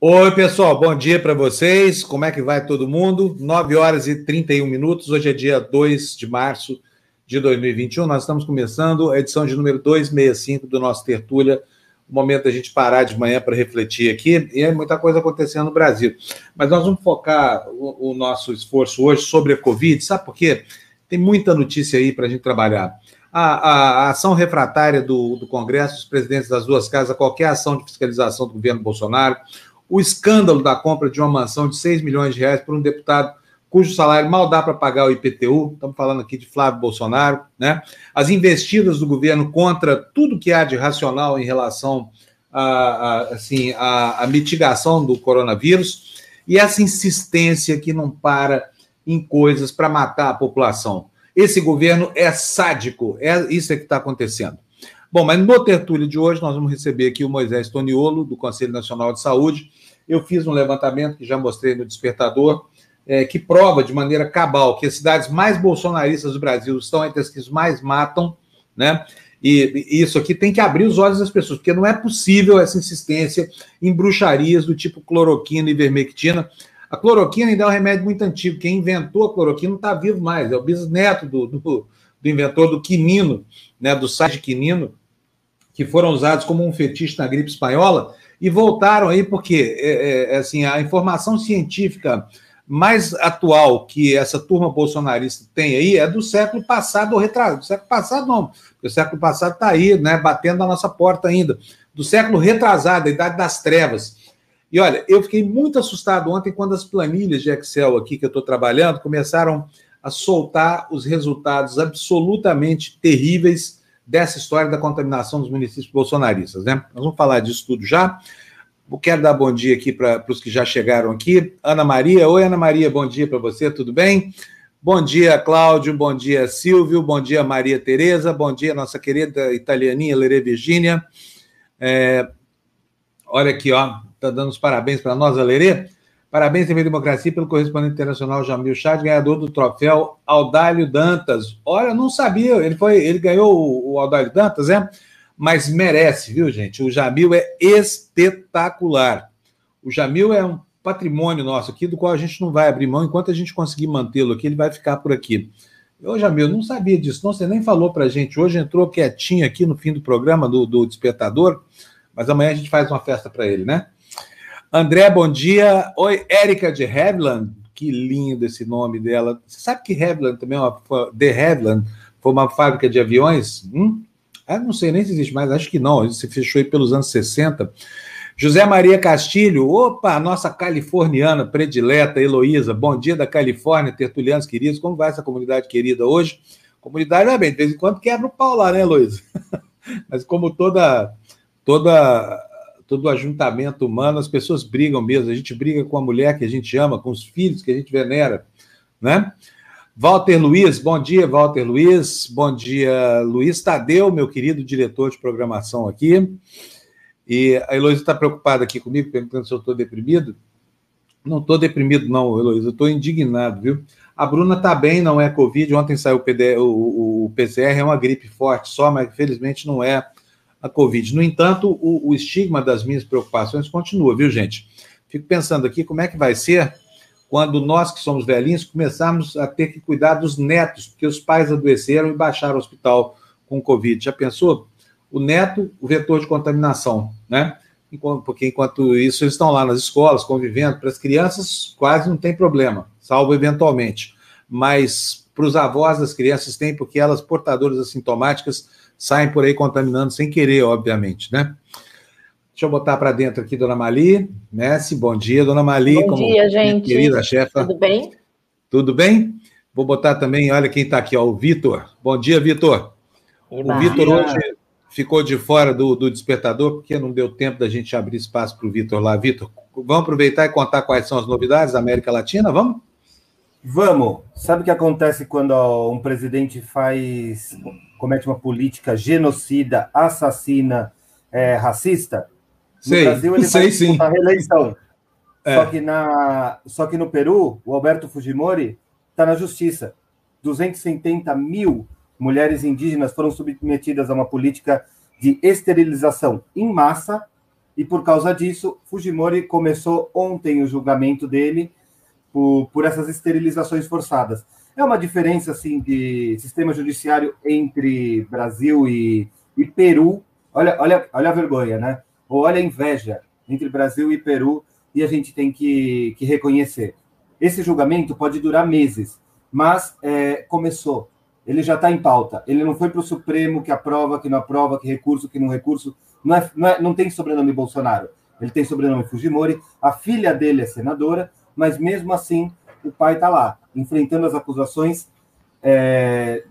Oi, pessoal, bom dia para vocês. Como é que vai todo mundo? 9 horas e 31 minutos. Hoje é dia 2 de março de 2021. Nós estamos começando a edição de número 265 do nosso Tertúlia. O momento da gente parar de manhã para refletir aqui. E é muita coisa acontecendo no Brasil. Mas nós vamos focar o, o nosso esforço hoje sobre a Covid. Sabe por quê? Tem muita notícia aí para a gente trabalhar. A, a, a, ação refratária do, do Congresso, os presidentes das duas casas, qualquer ação de fiscalização do governo Bolsonaro, o escândalo da compra de uma mansão de 6 milhões de reais por um deputado cujo salário mal dá para pagar o IPTU, estamos falando aqui de Flávio Bolsonaro, né? As investidas do governo contra tudo que há de racional em relação à a, assim, a, a mitigação do coronavírus e essa insistência que não para em coisas para matar a população. Esse governo é sádico, é isso é que está acontecendo. Bom, mas no tertúlio de hoje nós vamos receber aqui o Moisés Toniolo, do Conselho Nacional de Saúde. Eu fiz um levantamento que já mostrei no Despertador, é, que prova de maneira cabal que as cidades mais bolsonaristas do Brasil estão entre as que mais matam, né? E, e isso aqui tem que abrir os olhos das pessoas, porque não é possível essa insistência em bruxarias do tipo cloroquina e vermectina. A cloroquina ainda é um remédio muito antigo. Quem inventou a cloroquina não está vivo mais, é o bisneto do, do, do inventor do quinino, né, do site quinino, que foram usados como um fetiche na gripe espanhola e voltaram aí porque é, é, é, assim a informação científica mais atual que essa turma bolsonarista tem aí é do século passado ou retrasado. Do século passado não, porque o século passado está aí, né, batendo na nossa porta ainda. Do século retrasado, a idade das trevas. E olha, eu fiquei muito assustado ontem quando as planilhas de Excel aqui que eu estou trabalhando começaram a soltar os resultados absolutamente terríveis dessa história da contaminação dos municípios bolsonaristas, né? Nós vamos falar disso tudo já. Eu quero dar bom dia aqui para os que já chegaram aqui. Ana Maria, oi Ana Maria, bom dia para você, tudo bem? Bom dia, Cláudio, bom dia, Silvio, bom dia, Maria Tereza, bom dia, nossa querida italianinha Lere Virgínia. É, olha aqui, ó, tá dando os parabéns para nós, Lerê. Parabéns, TV Democracia, pelo correspondente internacional Jamil Chad, ganhador do troféu Audálio Dantas. Olha, não sabia, ele foi, ele ganhou o, o Audálio Dantas, é? Mas merece, viu, gente? O Jamil é espetacular. O Jamil é um patrimônio nosso aqui, do qual a gente não vai abrir mão enquanto a gente conseguir mantê-lo aqui, ele vai ficar por aqui. Ô, Jamil, não sabia disso, não, você nem falou pra gente. Hoje entrou quietinho aqui no fim do programa do, do Despertador, mas amanhã a gente faz uma festa para ele, né? André, bom dia. Oi, Érica de Havilland. Que lindo esse nome dela. Você sabe que Havilland também é uma. De Havilland foi uma fábrica de aviões? Hum? Ah, não sei nem se existe mais, acho que não. Se fechou aí pelos anos 60. José Maria Castilho, opa, nossa californiana predileta, Heloísa, bom dia da Califórnia, tertulianos queridos, como vai essa comunidade querida hoje? Comunidade, vai bem, de vez em quando quebra o pau lá, né, Heloísa? Mas como toda, toda todo ajuntamento humano, as pessoas brigam mesmo. A gente briga com a mulher que a gente ama, com os filhos que a gente venera, né? Walter Luiz, bom dia, Walter Luiz. Bom dia, Luiz Tadeu, meu querido diretor de programação aqui. E a Heloísa está preocupada aqui comigo, perguntando se eu estou deprimido. Não estou deprimido, não, Heloísa, estou indignado, viu? A Bruna está bem, não é Covid. Ontem saiu o, PD, o, o, o PCR, é uma gripe forte só, mas infelizmente não é a Covid. No entanto, o, o estigma das minhas preocupações continua, viu, gente? Fico pensando aqui como é que vai ser quando nós que somos velhinhos começarmos a ter que cuidar dos netos, porque os pais adoeceram e baixaram o hospital com Covid. Já pensou? O neto, o vetor de contaminação, né? Porque enquanto isso eles estão lá nas escolas convivendo, para as crianças quase não tem problema, salvo eventualmente. Mas para os avós das crianças tem, porque elas portadoras assintomáticas saem por aí contaminando sem querer, obviamente, né? Deixa eu botar para dentro aqui, dona Mali. Messi, bom dia, dona Mali. Bom dia, gente. Querida chefa. Tudo bem? Tudo bem? Vou botar também, olha quem está aqui, ó, o Vitor. Bom dia, Vitor. O Vitor hoje ficou de fora do, do despertador, porque não deu tempo da gente abrir espaço para o Vitor lá. Vitor, vamos aproveitar e contar quais são as novidades da América Latina? Vamos? Vamos. Sabe o que acontece quando um presidente faz comete uma política genocida, assassina, é, racista? No sei, Brasil ele sei, vai sim. a reeleição. É. Só, que na, só que no Peru, o Alberto Fujimori está na justiça. 270 mil mulheres indígenas foram submetidas a uma política de esterilização em massa E por causa disso, Fujimori começou ontem o julgamento dele por, por essas esterilizações forçadas. É uma diferença assim de sistema judiciário entre Brasil e, e Peru. Olha, olha, olha a vergonha, né? Ou olha a inveja entre Brasil e Peru, e a gente tem que, que reconhecer. Esse julgamento pode durar meses, mas é, começou. Ele já está em pauta. Ele não foi para o Supremo que aprova, que não aprova, que recurso, que não recurso. Não, é, não, é, não tem sobrenome Bolsonaro. Ele tem sobrenome Fujimori. A filha dele é senadora, mas mesmo assim o pai está lá, enfrentando as acusações. É,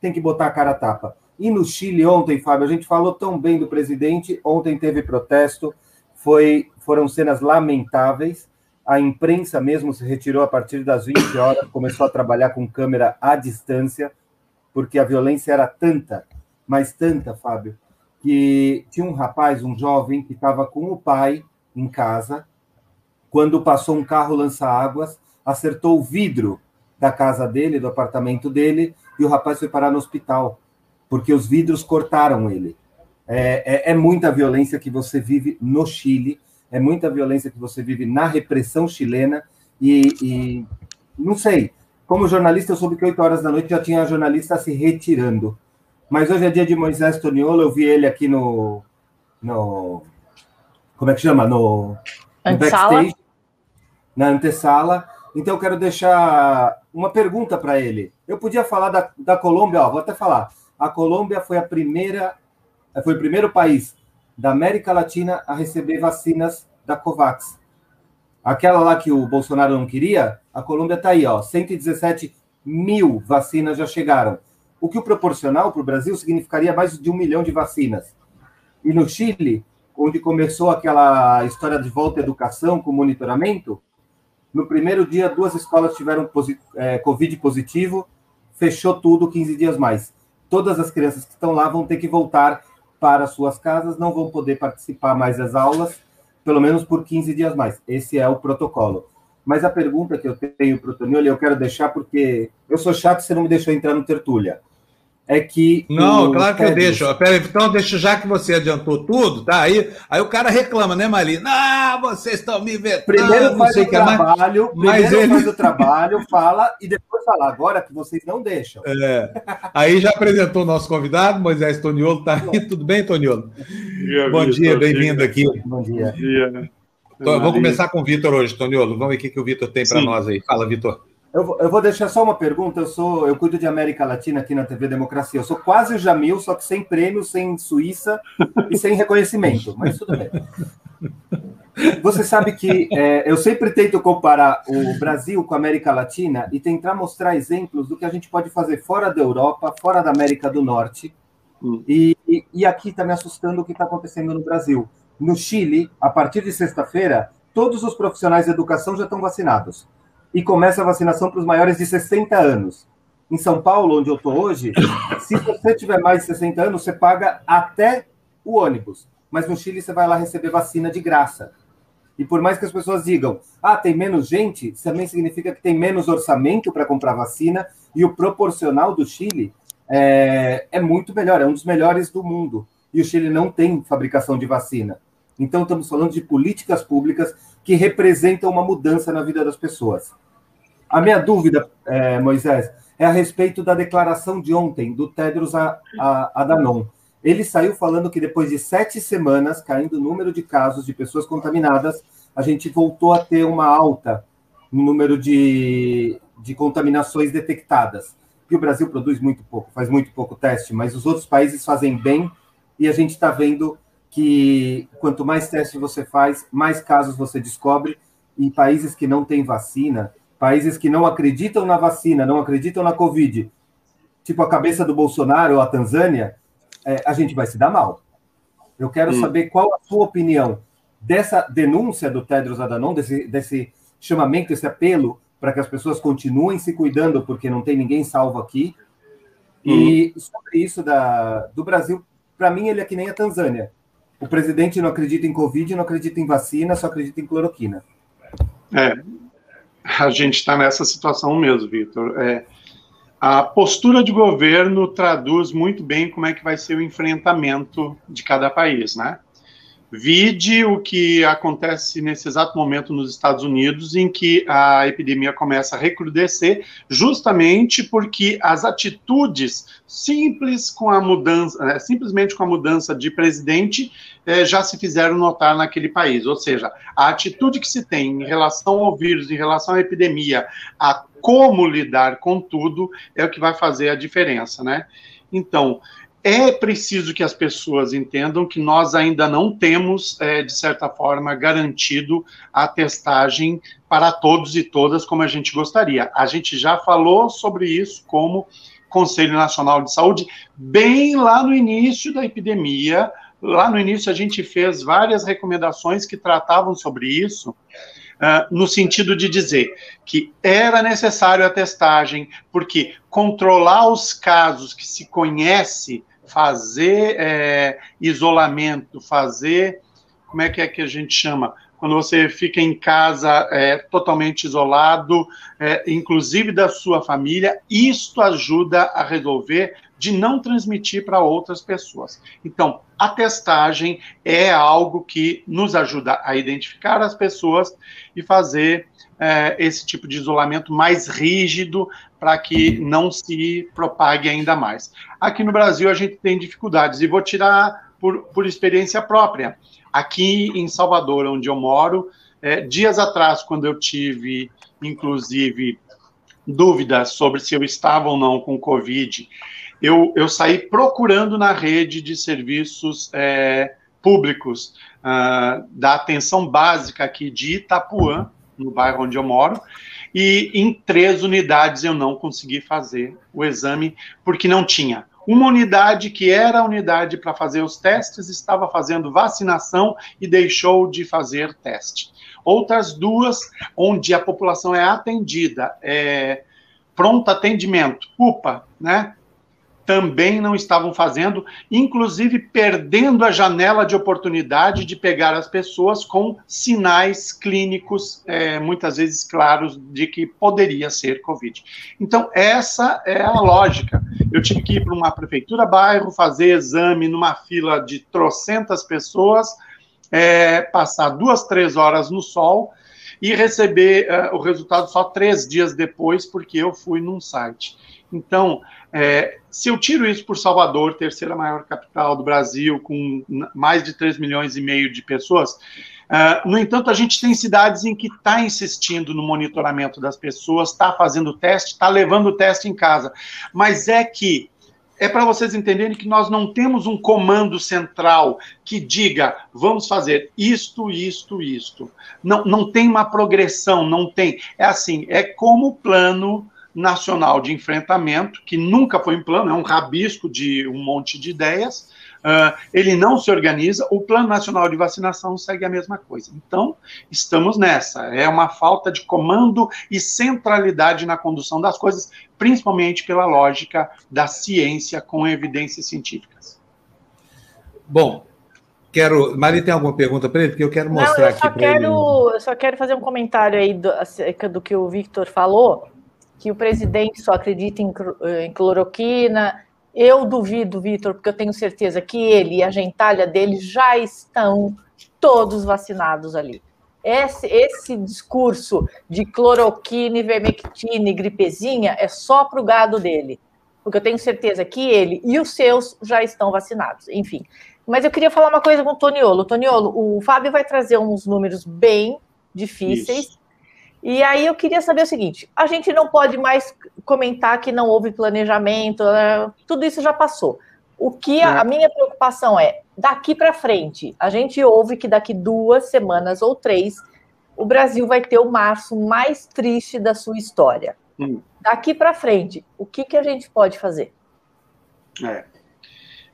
tem que botar a cara a tapa. E no Chile ontem, Fábio, a gente falou tão bem do presidente. Ontem teve protesto, foi, foram cenas lamentáveis. A imprensa mesmo se retirou a partir das 20 horas, começou a trabalhar com câmera à distância, porque a violência era tanta, mas tanta, Fábio, que tinha um rapaz, um jovem, que estava com o pai em casa, quando passou um carro lança-águas, acertou o vidro da casa dele, do apartamento dele, e o rapaz foi parar no hospital, porque os vidros cortaram ele. É, é, é muita violência que você vive no Chile, é muita violência que você vive na repressão chilena e, e não sei. Como jornalista, eu soube que 8 horas da noite já tinha jornalista se retirando. Mas hoje é dia de Moisés Toniolo, eu vi ele aqui no. no como é que chama? No, backstage, na antessala. Então eu quero deixar uma pergunta para ele. Eu podia falar da, da Colômbia, ó, vou até falar. A Colômbia foi a primeira, foi o primeiro país da América Latina a receber vacinas da Covax. Aquela lá que o Bolsonaro não queria, a Colômbia está aí, ó, 117 mil vacinas já chegaram. O que o proporcional para o Brasil significaria mais de um milhão de vacinas. E no Chile, onde começou aquela história de volta à educação com monitoramento, no primeiro dia, duas escolas tiveram é, Covid positivo, fechou tudo 15 dias mais. Todas as crianças que estão lá vão ter que voltar para suas casas, não vão poder participar mais das aulas, pelo menos por 15 dias mais. Esse é o protocolo. Mas a pergunta que eu tenho para o Tonioli, eu quero deixar porque eu sou chato, você não me deixou entrar no Tertúlia é que. Não, claro que eu deixo. Pera, então, deixa, já que você adiantou tudo, tá? Aí, aí o cara reclama, né, Marina? Ah, vocês estão me vendo. Primeiro faz o trabalho, mais, primeiro ele... faz o trabalho, fala e depois fala. Agora que vocês não deixam. É. Aí já apresentou o nosso convidado, Moisés Toniolo, tá aí. Tudo bem, Toniolo? Bom dia, bem-vindo aqui. Bom dia. Bom dia. Então, vamos começar com o Vitor hoje, Toniolo. Vamos ver o que, que o Vitor tem para nós aí. Fala, Vitor. Eu, eu, vou deixar só uma pergunta. Eu sou, eu cuido de América Latina aqui na TV Democracia. Eu sou quase o Jamil, só que sem prêmio, sem Suíça e sem reconhecimento. Mas tudo bem. Você sabe que é, eu sempre tento comparar o Brasil com a América Latina e tentar mostrar exemplos do que a gente pode fazer fora da Europa, fora da América do Norte. Hum. E, e, e aqui está me assustando o que está acontecendo no Brasil. No Chile, a partir de sexta-feira, todos os profissionais de educação já estão vacinados e começa a vacinação para os maiores de 60 anos. Em São Paulo, onde eu estou hoje, se você tiver mais de 60 anos, você paga até o ônibus. Mas no Chile você vai lá receber vacina de graça. E por mais que as pessoas digam, ah, tem menos gente, também significa que tem menos orçamento para comprar vacina e o proporcional do Chile é, é muito melhor, é um dos melhores do mundo. E o Chile não tem fabricação de vacina. Então, estamos falando de políticas públicas que representam uma mudança na vida das pessoas. A minha dúvida, é, Moisés, é a respeito da declaração de ontem do Tedros Adhanom. Ele saiu falando que depois de sete semanas, caindo o número de casos de pessoas contaminadas, a gente voltou a ter uma alta no número de, de contaminações detectadas. E o Brasil produz muito pouco, faz muito pouco teste, mas os outros países fazem bem e a gente está vendo que quanto mais teste você faz, mais casos você descobre. Em países que não têm vacina, países que não acreditam na vacina, não acreditam na Covid, tipo a cabeça do Bolsonaro ou a Tanzânia, é, a gente vai se dar mal. Eu quero hum. saber qual a sua opinião dessa denúncia do Tedros Adhanom, desse, desse chamamento, esse apelo para que as pessoas continuem se cuidando, porque não tem ninguém salvo aqui. Hum. E sobre isso da, do Brasil, para mim, ele é que nem a Tanzânia. O presidente não acredita em Covid, não acredita em vacina, só acredita em cloroquina. É, a gente está nessa situação mesmo, Vitor. É, a postura de governo traduz muito bem como é que vai ser o enfrentamento de cada país, né? Vide o que acontece nesse exato momento nos Estados Unidos, em que a epidemia começa a recrudescer, justamente porque as atitudes simples com a mudança, é, simplesmente com a mudança de presidente, é, já se fizeram notar naquele país. Ou seja, a atitude que se tem em relação ao vírus, em relação à epidemia, a como lidar com tudo, é o que vai fazer a diferença, né? Então, é preciso que as pessoas entendam que nós ainda não temos, é, de certa forma, garantido a testagem para todos e todas como a gente gostaria. A gente já falou sobre isso como Conselho Nacional de Saúde, bem lá no início da epidemia. Lá no início, a gente fez várias recomendações que tratavam sobre isso. Uh, no sentido de dizer que era necessário a testagem, porque controlar os casos que se conhece fazer é, isolamento, fazer. Como é que é que a gente chama? Quando você fica em casa é, totalmente isolado, é, inclusive da sua família, isto ajuda a resolver de não transmitir para outras pessoas. Então, a testagem é algo que nos ajuda a identificar as pessoas e fazer é, esse tipo de isolamento mais rígido para que não se propague ainda mais. Aqui no Brasil a gente tem dificuldades e vou tirar por, por experiência própria. Aqui em Salvador, onde eu moro, é, dias atrás, quando eu tive, inclusive, dúvidas sobre se eu estava ou não com Covid, eu, eu saí procurando na rede de serviços é, públicos uh, da atenção básica aqui de Itapuã, no bairro onde eu moro, e em três unidades eu não consegui fazer o exame, porque não tinha. Uma unidade que era a unidade para fazer os testes estava fazendo vacinação e deixou de fazer teste. Outras duas, onde a população é atendida, é pronto atendimento, UPA, né? Também não estavam fazendo, inclusive perdendo a janela de oportunidade de pegar as pessoas com sinais clínicos, é, muitas vezes claros, de que poderia ser Covid. Então, essa é a lógica. Eu tive que ir para uma prefeitura bairro, fazer exame numa fila de trocentas pessoas, é, passar duas, três horas no sol e receber uh, o resultado só três dias depois, porque eu fui num site. Então, é, se eu tiro isso por Salvador, terceira maior capital do Brasil, com mais de 3 milhões e meio de pessoas, uh, no entanto, a gente tem cidades em que está insistindo no monitoramento das pessoas, está fazendo teste, está levando o teste em casa. Mas é que é para vocês entenderem que nós não temos um comando central que diga vamos fazer isto, isto, isto. Não, não tem uma progressão, não tem. É assim, é como o plano nacional de enfrentamento, que nunca foi um plano, é um rabisco de um monte de ideias, uh, ele não se organiza, o Plano Nacional de Vacinação segue a mesma coisa. Então, estamos nessa. É uma falta de comando e centralidade na condução das coisas, principalmente pela lógica da ciência com evidências científicas. Bom, quero. Mari tem alguma pergunta para ele? Porque eu quero mostrar Não, eu aqui para ele. Eu só quero fazer um comentário aí do, acerca do que o Victor falou que o presidente só acredita em, em cloroquina. Eu duvido, Vitor, porque eu tenho certeza que ele e a gentalha dele já estão todos vacinados ali. Esse, esse discurso de cloroquina, ivermectina e gripezinha é só para o gado dele, porque eu tenho certeza que ele e os seus já estão vacinados. Enfim, mas eu queria falar uma coisa com o Toniolo. Toniolo, o Fábio vai trazer uns números bem difíceis. Isso e aí eu queria saber o seguinte: a gente não pode mais comentar que não houve planejamento, né? tudo isso já passou. O que a, a minha preocupação é, daqui para frente, a gente ouve que daqui duas semanas ou três, o Brasil vai ter o março mais triste da sua história. Hum. Daqui para frente, o que, que a gente pode fazer? É.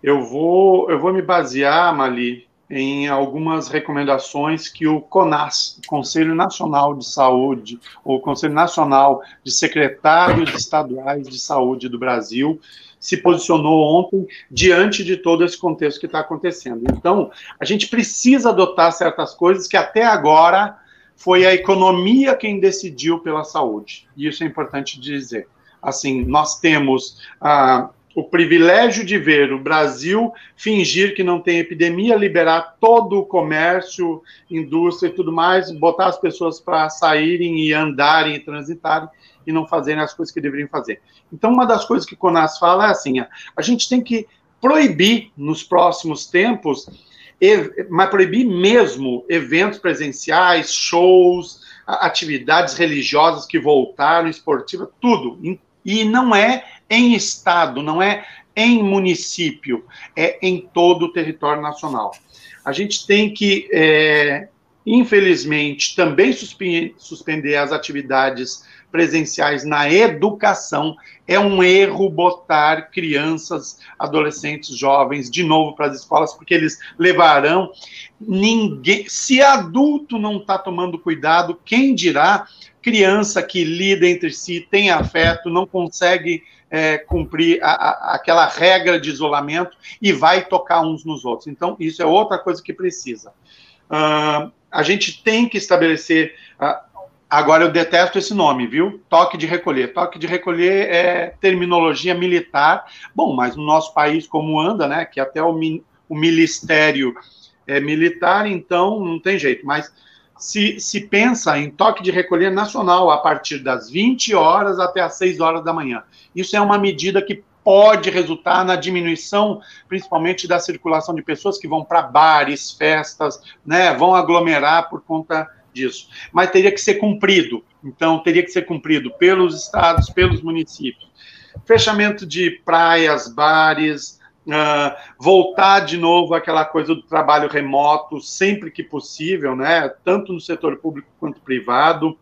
Eu vou, eu vou me basear, Mali, em algumas recomendações que o CONAS, Conselho Nacional de Saúde, ou Conselho Nacional de Secretários Estaduais de Saúde do Brasil, se posicionou ontem diante de todo esse contexto que está acontecendo. Então, a gente precisa adotar certas coisas que até agora foi a economia quem decidiu pela saúde. E isso é importante dizer. Assim, nós temos ah, o privilégio de ver o Brasil fingir que não tem epidemia, liberar todo o comércio, indústria e tudo mais, botar as pessoas para saírem e andarem e transitarem e não fazerem as coisas que deveriam fazer. Então, uma das coisas que Conas fala é assim: a gente tem que proibir nos próximos tempos, mas proibir mesmo eventos presenciais, shows, atividades religiosas que voltaram, esportivas, tudo. E não é em estado, não é em município, é em todo o território nacional. A gente tem que, é, infelizmente, também suspender as atividades presenciais na educação, é um erro botar crianças, adolescentes, jovens de novo para as escolas, porque eles levarão ninguém. Se adulto não está tomando cuidado, quem dirá criança que lida entre si, tem afeto, não consegue é, cumprir a, a, aquela regra de isolamento e vai tocar uns nos outros. Então, isso é outra coisa que precisa. Uh, a gente tem que estabelecer. Uh, Agora eu detesto esse nome, viu? Toque de recolher. Toque de recolher é terminologia militar. Bom, mas no nosso país, como anda, né? Que até o, o ministério é militar, então não tem jeito. Mas se, se pensa em toque de recolher nacional a partir das 20 horas até as 6 horas da manhã. Isso é uma medida que pode resultar na diminuição, principalmente da circulação de pessoas que vão para bares, festas, né? Vão aglomerar por conta disso. Mas teria que ser cumprido. Então, teria que ser cumprido pelos estados, pelos municípios. Fechamento de praias, bares, uh, voltar de novo àquela coisa do trabalho remoto, sempre que possível, né? tanto no setor público quanto privado.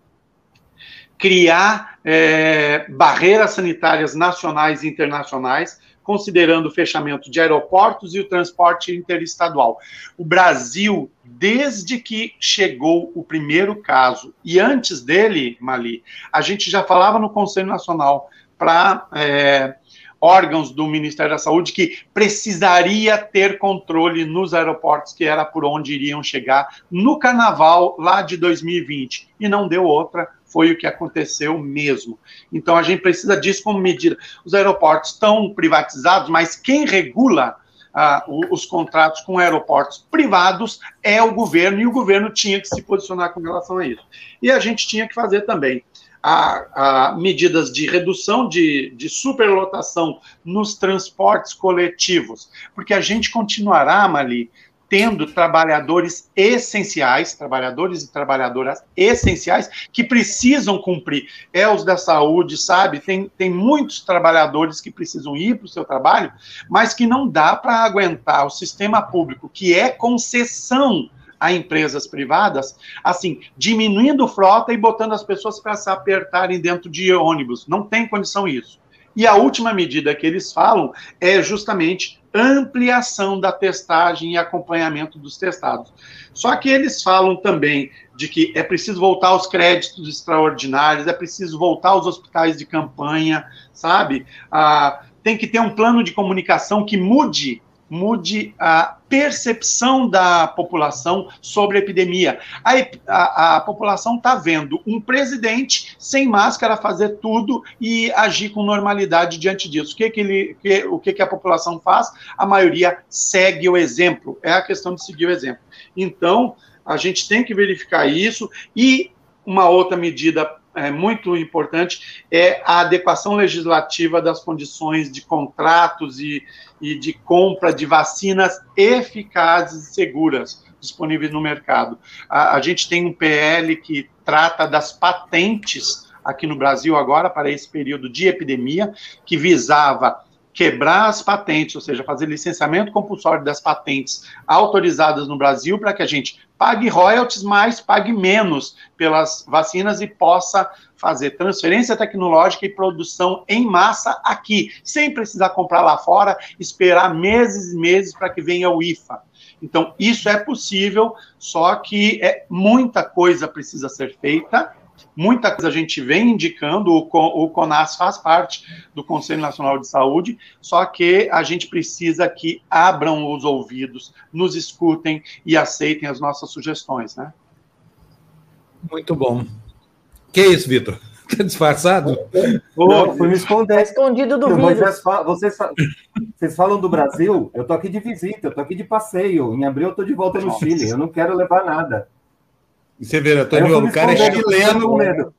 Criar é, barreiras sanitárias nacionais e internacionais considerando o fechamento de aeroportos e o transporte interestadual. O Brasil, desde que chegou o primeiro caso, e antes dele, Mali, a gente já falava no Conselho Nacional para é, órgãos do Ministério da Saúde que precisaria ter controle nos aeroportos, que era por onde iriam chegar no carnaval lá de 2020. E não deu outra foi o que aconteceu mesmo. Então a gente precisa disso como medida. Os aeroportos estão privatizados, mas quem regula ah, os contratos com aeroportos privados é o governo, e o governo tinha que se posicionar com relação a isso. E a gente tinha que fazer também a, a medidas de redução de, de superlotação nos transportes coletivos, porque a gente continuará, Mali, tendo trabalhadores essenciais, trabalhadores e trabalhadoras essenciais que precisam cumprir. É os da saúde, sabe? Tem, tem muitos trabalhadores que precisam ir para o seu trabalho, mas que não dá para aguentar o sistema público, que é concessão a empresas privadas, assim, diminuindo frota e botando as pessoas para se apertarem dentro de ônibus. Não tem condição isso. E a última medida que eles falam é justamente ampliação da testagem e acompanhamento dos testados. Só que eles falam também de que é preciso voltar aos créditos extraordinários, é preciso voltar aos hospitais de campanha, sabe? Ah, tem que ter um plano de comunicação que mude mude a percepção da população sobre a epidemia. A, a, a população está vendo um presidente sem máscara fazer tudo e agir com normalidade diante disso. O que, que, ele, que, o que, que a população faz? A maioria segue o exemplo. É a questão de seguir o exemplo. Então, a gente tem que verificar isso e uma outra medida é, muito importante é a adequação legislativa das condições de contratos e, e de compra de vacinas eficazes e seguras disponíveis no mercado. A, a gente tem um PL que trata das patentes aqui no Brasil agora para esse período de epidemia, que visava quebrar as patentes, ou seja, fazer licenciamento compulsório das patentes autorizadas no Brasil para que a gente pague royalties, mas pague menos pelas vacinas e possa fazer transferência tecnológica e produção em massa aqui, sem precisar comprar lá fora, esperar meses e meses para que venha o IFA. Então, isso é possível, só que é, muita coisa precisa ser feita Muita coisa a gente vem indicando, o, CONAS faz parte do Conselho Nacional de Saúde, só que a gente precisa que abram os ouvidos, nos escutem e aceitem as nossas sugestões, né? Muito bom. Que isso, Vitor? Está disfarçado? Não, fui me esconder. Tá escondido do Vocês, fa- vocês, fa- vocês falam do Brasil, eu tô aqui de visita, eu tô aqui de passeio. Em abril eu tô de volta no Nossa. Chile, eu não quero levar nada. E Você vê, Antônio, me o cara é chileno,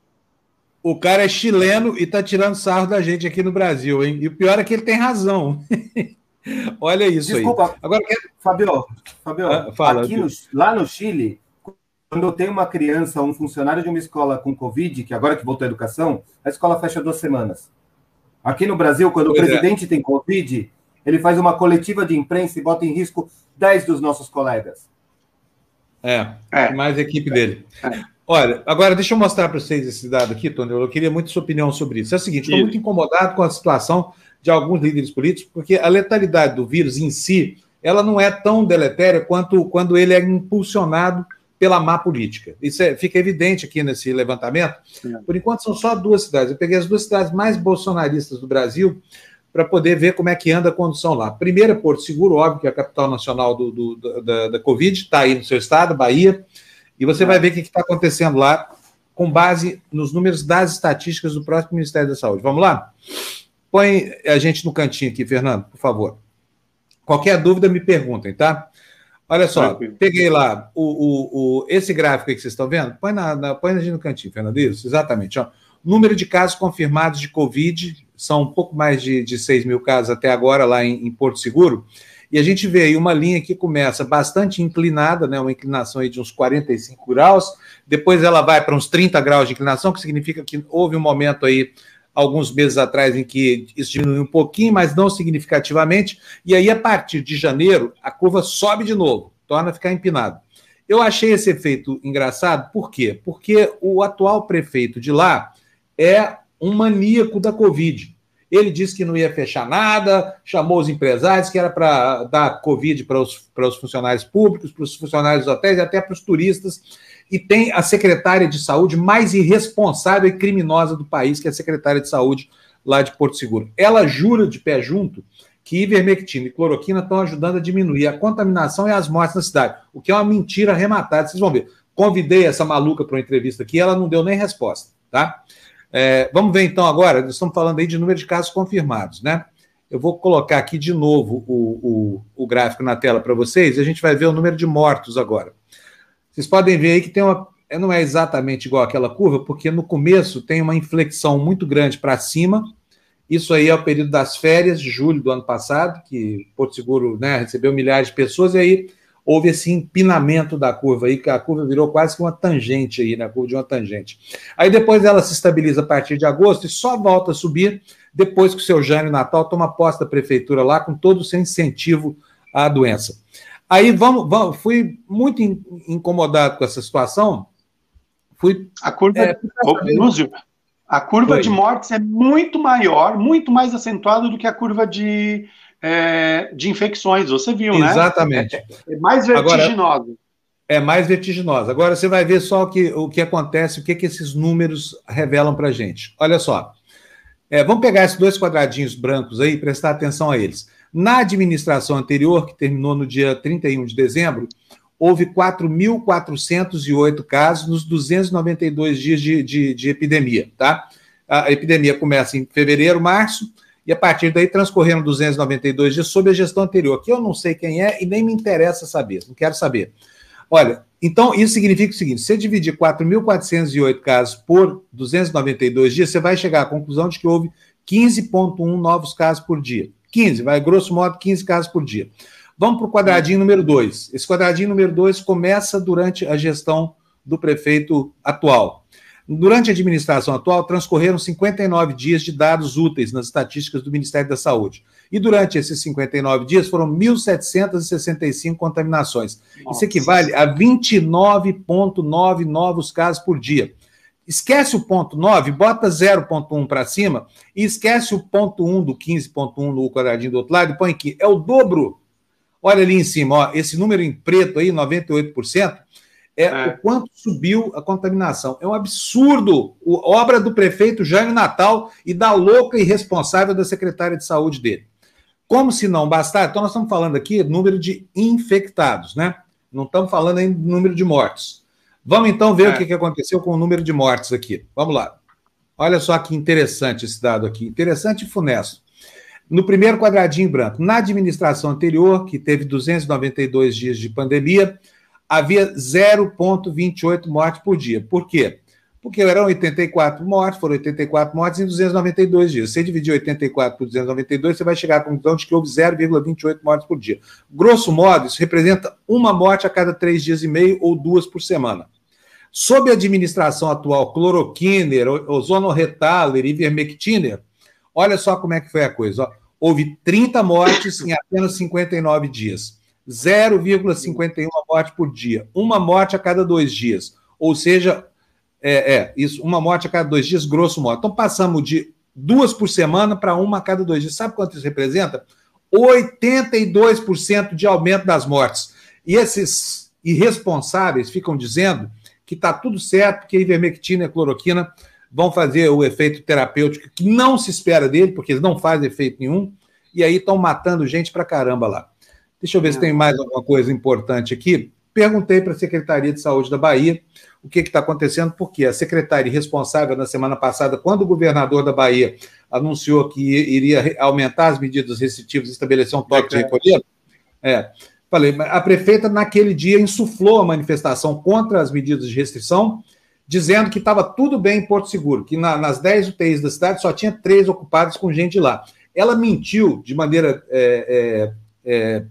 o cara é chileno e tá tirando sarro da gente aqui no Brasil, hein? E o pior é que ele tem razão. Olha isso Desculpa, aí. Agora, Fabio, Fabio Ah, fala, aqui no- lá no Chile, quando eu tenho uma criança, um funcionário de uma escola com Covid, que agora que voltou à educação, a escola fecha duas semanas. Aqui no Brasil, quando Pois o é. presidente tem Covid, ele faz uma coletiva de imprensa e bota em risco 10 dos nossos colegas. É, É. mais a equipe dele. É. Olha, agora deixa eu mostrar para vocês esse dado aqui, Tony. Eu queria muito sua opinião sobre isso. É o seguinte, estou muito incomodado com a situação de alguns líderes políticos, porque a letalidade do vírus em si, ela não é tão deletéria quanto quando ele é impulsionado pela má política. Isso é- fica evidente aqui nesse levantamento. Por enquanto, são só duas cidades. Eu peguei as duas cidades mais bolsonaristas do Brasil para poder ver como é que anda a condução lá. Primeiro é Porto Seguro, óbvio que é a capital nacional do, do- da- da, Covid, está aí no seu estado, Bahia, e você vai ver o que está acontecendo lá com base nos números das estatísticas do próprio Ministério da Saúde. Vamos lá? Põe a gente no cantinho aqui, Fernando, por favor. Qualquer dúvida, me perguntem, tá? Olha só, Tranquilo. peguei lá o, o, o- esse gráfico aí que vocês estão vendo. Põe, na, na, põe a gente no cantinho, Fernando. Isso, exatamente. Ó. Número de casos confirmados de Covid são um pouco mais de, de 6 mil casos até agora lá em, em Porto Seguro. E a gente vê aí uma linha que começa bastante inclinada, né, uma inclinação aí de uns 45 graus, depois ela vai para uns 30 graus de inclinação, que significa que houve um momento aí, alguns meses atrás, em que isso diminuiu um pouquinho, mas não significativamente, e aí a partir de janeiro a curva sobe de novo, torna a ficar empinado. Eu achei esse efeito engraçado, por quê? Porque o atual prefeito de lá é um maníaco da Covid. Ele disse que não ia fechar nada, chamou os empresários, que era para dar Covid para os, para os funcionários públicos, para os funcionários dos hotéis e até para os turistas. E tem a secretária de saúde mais irresponsável e criminosa do país, que é a secretária de saúde lá de Porto Seguro. Ela jura de pé junto que ivermectina e cloroquina estão ajudando a diminuir a contaminação e as mortes na cidade, o que é uma mentira arrematada. Vocês vão ver. Convidei essa maluca para uma entrevista aqui, ela não deu nem resposta, tá? É, vamos ver então agora, estamos falando aí de número de casos confirmados, né? Eu vou colocar aqui de novo o, o, o gráfico na tela para vocês e a gente vai ver o número de mortos agora. Vocês podem ver aí que tem uma. Não é exatamente igual aquela curva, porque no começo tem uma inflexão muito grande para cima. Isso aí é o período das férias de julho do ano passado, que Porto Seguro né, recebeu milhares de pessoas, e aí houve esse empinamento da curva aí, que a curva virou quase que uma tangente aí, na curva de uma tangente. Aí depois ela se estabiliza a partir de agosto e só volta a subir depois que o seu Jânio Natal toma posse da prefeitura lá com todo o seu incentivo à doença. Aí vamos, vamos fui muito in, incomodado com essa situação. Fui. A curva, é, a curva Foi. de mortes é muito maior, muito mais acentuada do que a curva de, é, de infecções. Você viu, Exatamente. né? É, é mais vertiginosa. Agora, é mais vertiginosa. Agora você vai ver só o que, o que acontece, o que, que esses números revelam para a gente. Olha só. É, vamos pegar esses dois quadradinhos brancos aí e prestar atenção a eles. Na administração anterior, que terminou no dia 31 de dezembro, houve 4.408 casos nos 292 dias de, de, de, epidemia. Tá? A epidemia começa em fevereiro, março, e a partir daí transcorreram 292 dias sob a gestão anterior, que eu não sei quem é e nem me interessa saber, não quero saber. Olha, então isso significa o seguinte: se dividir 4.408 casos por 292 dias, você vai chegar à conclusão de que houve 15,1 novos casos por dia. 15, vai grosso modo 15 casos por dia. Vamos para o quadradinho número 2. Esse quadradinho número 2 começa durante a gestão do prefeito atual. Durante a administração atual, transcorreram 59 dias de dados úteis nas estatísticas do Ministério da Saúde. E durante esses 59 dias foram 1.765 contaminações. Nossa. Isso equivale a 29,9 novos casos por dia. Esquece o ponto 9, bota 0,1 para cima e esquece o ponto 1 do 15,1 no quadradinho do outro lado e põe aqui. É o dobro. Olha ali em cima, ó, esse número em preto aí, 98%, é, é, o quanto subiu a contaminação. É um absurdo. O, obra do prefeito Jânio Natal e da louca e responsável da secretária de saúde dele. Como se não bastar, então nós estamos falando aqui número de infectados, né? Não estamos falando ainda do número de mortes. Vamos então ver é. o que, que aconteceu com o número de mortes aqui. Vamos lá. Olha só que interessante esse dado aqui, interessante e funesto. No primeiro quadradinho branco, na administração anterior, que teve 292 dias de pandemia, havia 0,28 mortes por dia. Por quê? Porque eram 84 mortes, foram 84 mortes em 292 dias. Se você dividir 84 por 292, você vai chegar à conclusão de que houve 0,28 mortes por dia. Grosso modo, isso representa uma morte a cada três dias e meio ou duas por semana. Sob a administração atual, cloroquiner, ozonoretaler e ivermectiner, olha só como é que foi a coisa. Ó houve 30 mortes em apenas 59 dias. 0,51 morte por dia. Uma morte a cada dois dias. Ou seja, é, é, isso, uma morte a cada dois dias, grosso modo. Então passamos de duas por semana para uma a cada dois dias. Sabe quanto isso representa? 82% de aumento das mortes. E esses irresponsáveis ficam dizendo que está tudo certo, que a ivermectina e a cloroquina vão fazer o efeito terapêutico que não se espera dele, porque eles não fazem efeito nenhum, e aí estão matando gente pra caramba lá. Deixa eu ver se tem mais alguma coisa importante aqui. Perguntei para a Secretaria de Saúde da Bahia o que está acontecendo, porque a secretária responsável na semana passada, quando o governador da Bahia anunciou que iria aumentar as medidas restritivas e estabelecer um toque de recolher, é, falei, a prefeita naquele dia insuflou a manifestação contra as medidas de restrição dizendo que estava tudo bem em Porto Seguro, que na, nas 10 UTIs da cidade só tinha três ocupadas com gente lá. Ela mentiu de maneira. É, é, é, é,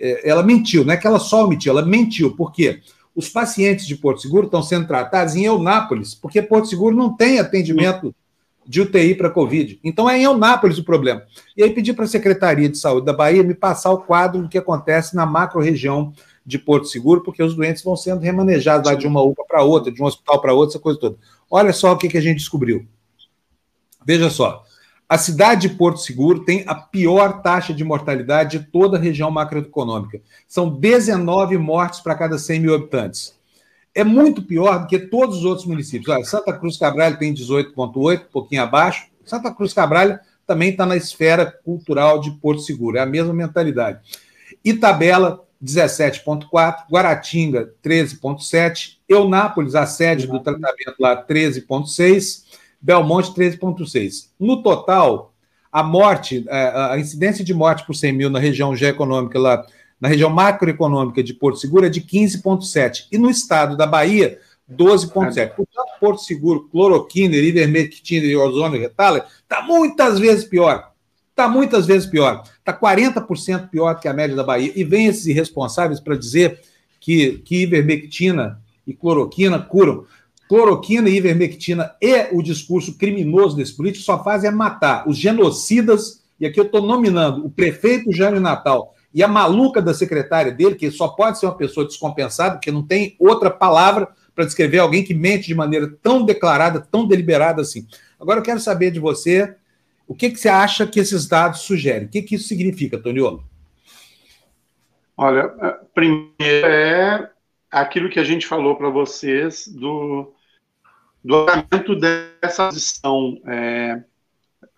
ela mentiu, não é que ela só mentiu, ela mentiu. Por quê? Os pacientes de Porto Seguro estão sendo tratados em Eunápolis, porque Porto Seguro não tem atendimento de UTI para Covid. Então é em Eunápolis o problema. E aí pedi para a Secretaria de Saúde da Bahia me passar o quadro do que acontece na macro-região de Porto Seguro, porque os doentes vão sendo remanejados lá de uma UPA para outra, de um hospital para outra, essa coisa toda. Olha só o que, que a gente descobriu. Veja só. A cidade de Porto Seguro tem a pior taxa de mortalidade de toda a região macroeconômica. São 19 mortes para cada 100 mil habitantes. É muito pior do que todos os outros municípios. Olha, Santa Cruz Cabral tem 18,8, um pouquinho abaixo. Santa Cruz Cabral também está na esfera cultural de Porto Seguro, é a mesma mentalidade. Itabela 17,4, Guaratinga, 13,7, Eunápolis, a sede do tratamento lá, 13,6, Belmonte, 13,6. No total, a morte, é, a incidência de morte por 100 mil na região geoeconômica lá, na região macroeconômica de Porto Seguro é de 15,7. E no estado da Bahia, 12,7. Portanto, Porto Seguro, cloroquina, ivermectina e ozônio retaler, está muitas vezes pior. Está muitas vezes pior. Está 40% pior que a média da Bahia. E vem esses irresponsáveis para dizer que, que ivermectina e cloroquina curam. Cloroquina e ivermectina e o discurso criminoso desse político só fazem é matar os genocidas, e aqui eu estou nominando o prefeito Jânio Natal e a maluca da secretária dele, que só pode ser uma pessoa descompensada, porque não tem outra palavra para descrever alguém que mente de maneira tão declarada, tão deliberada assim. Agora eu quero saber de você o que, que você acha que esses dados sugerem? O que, que isso significa, Toniolo? Olha, primeiro é aquilo que a gente falou para vocês do, do aumento dessa posição é,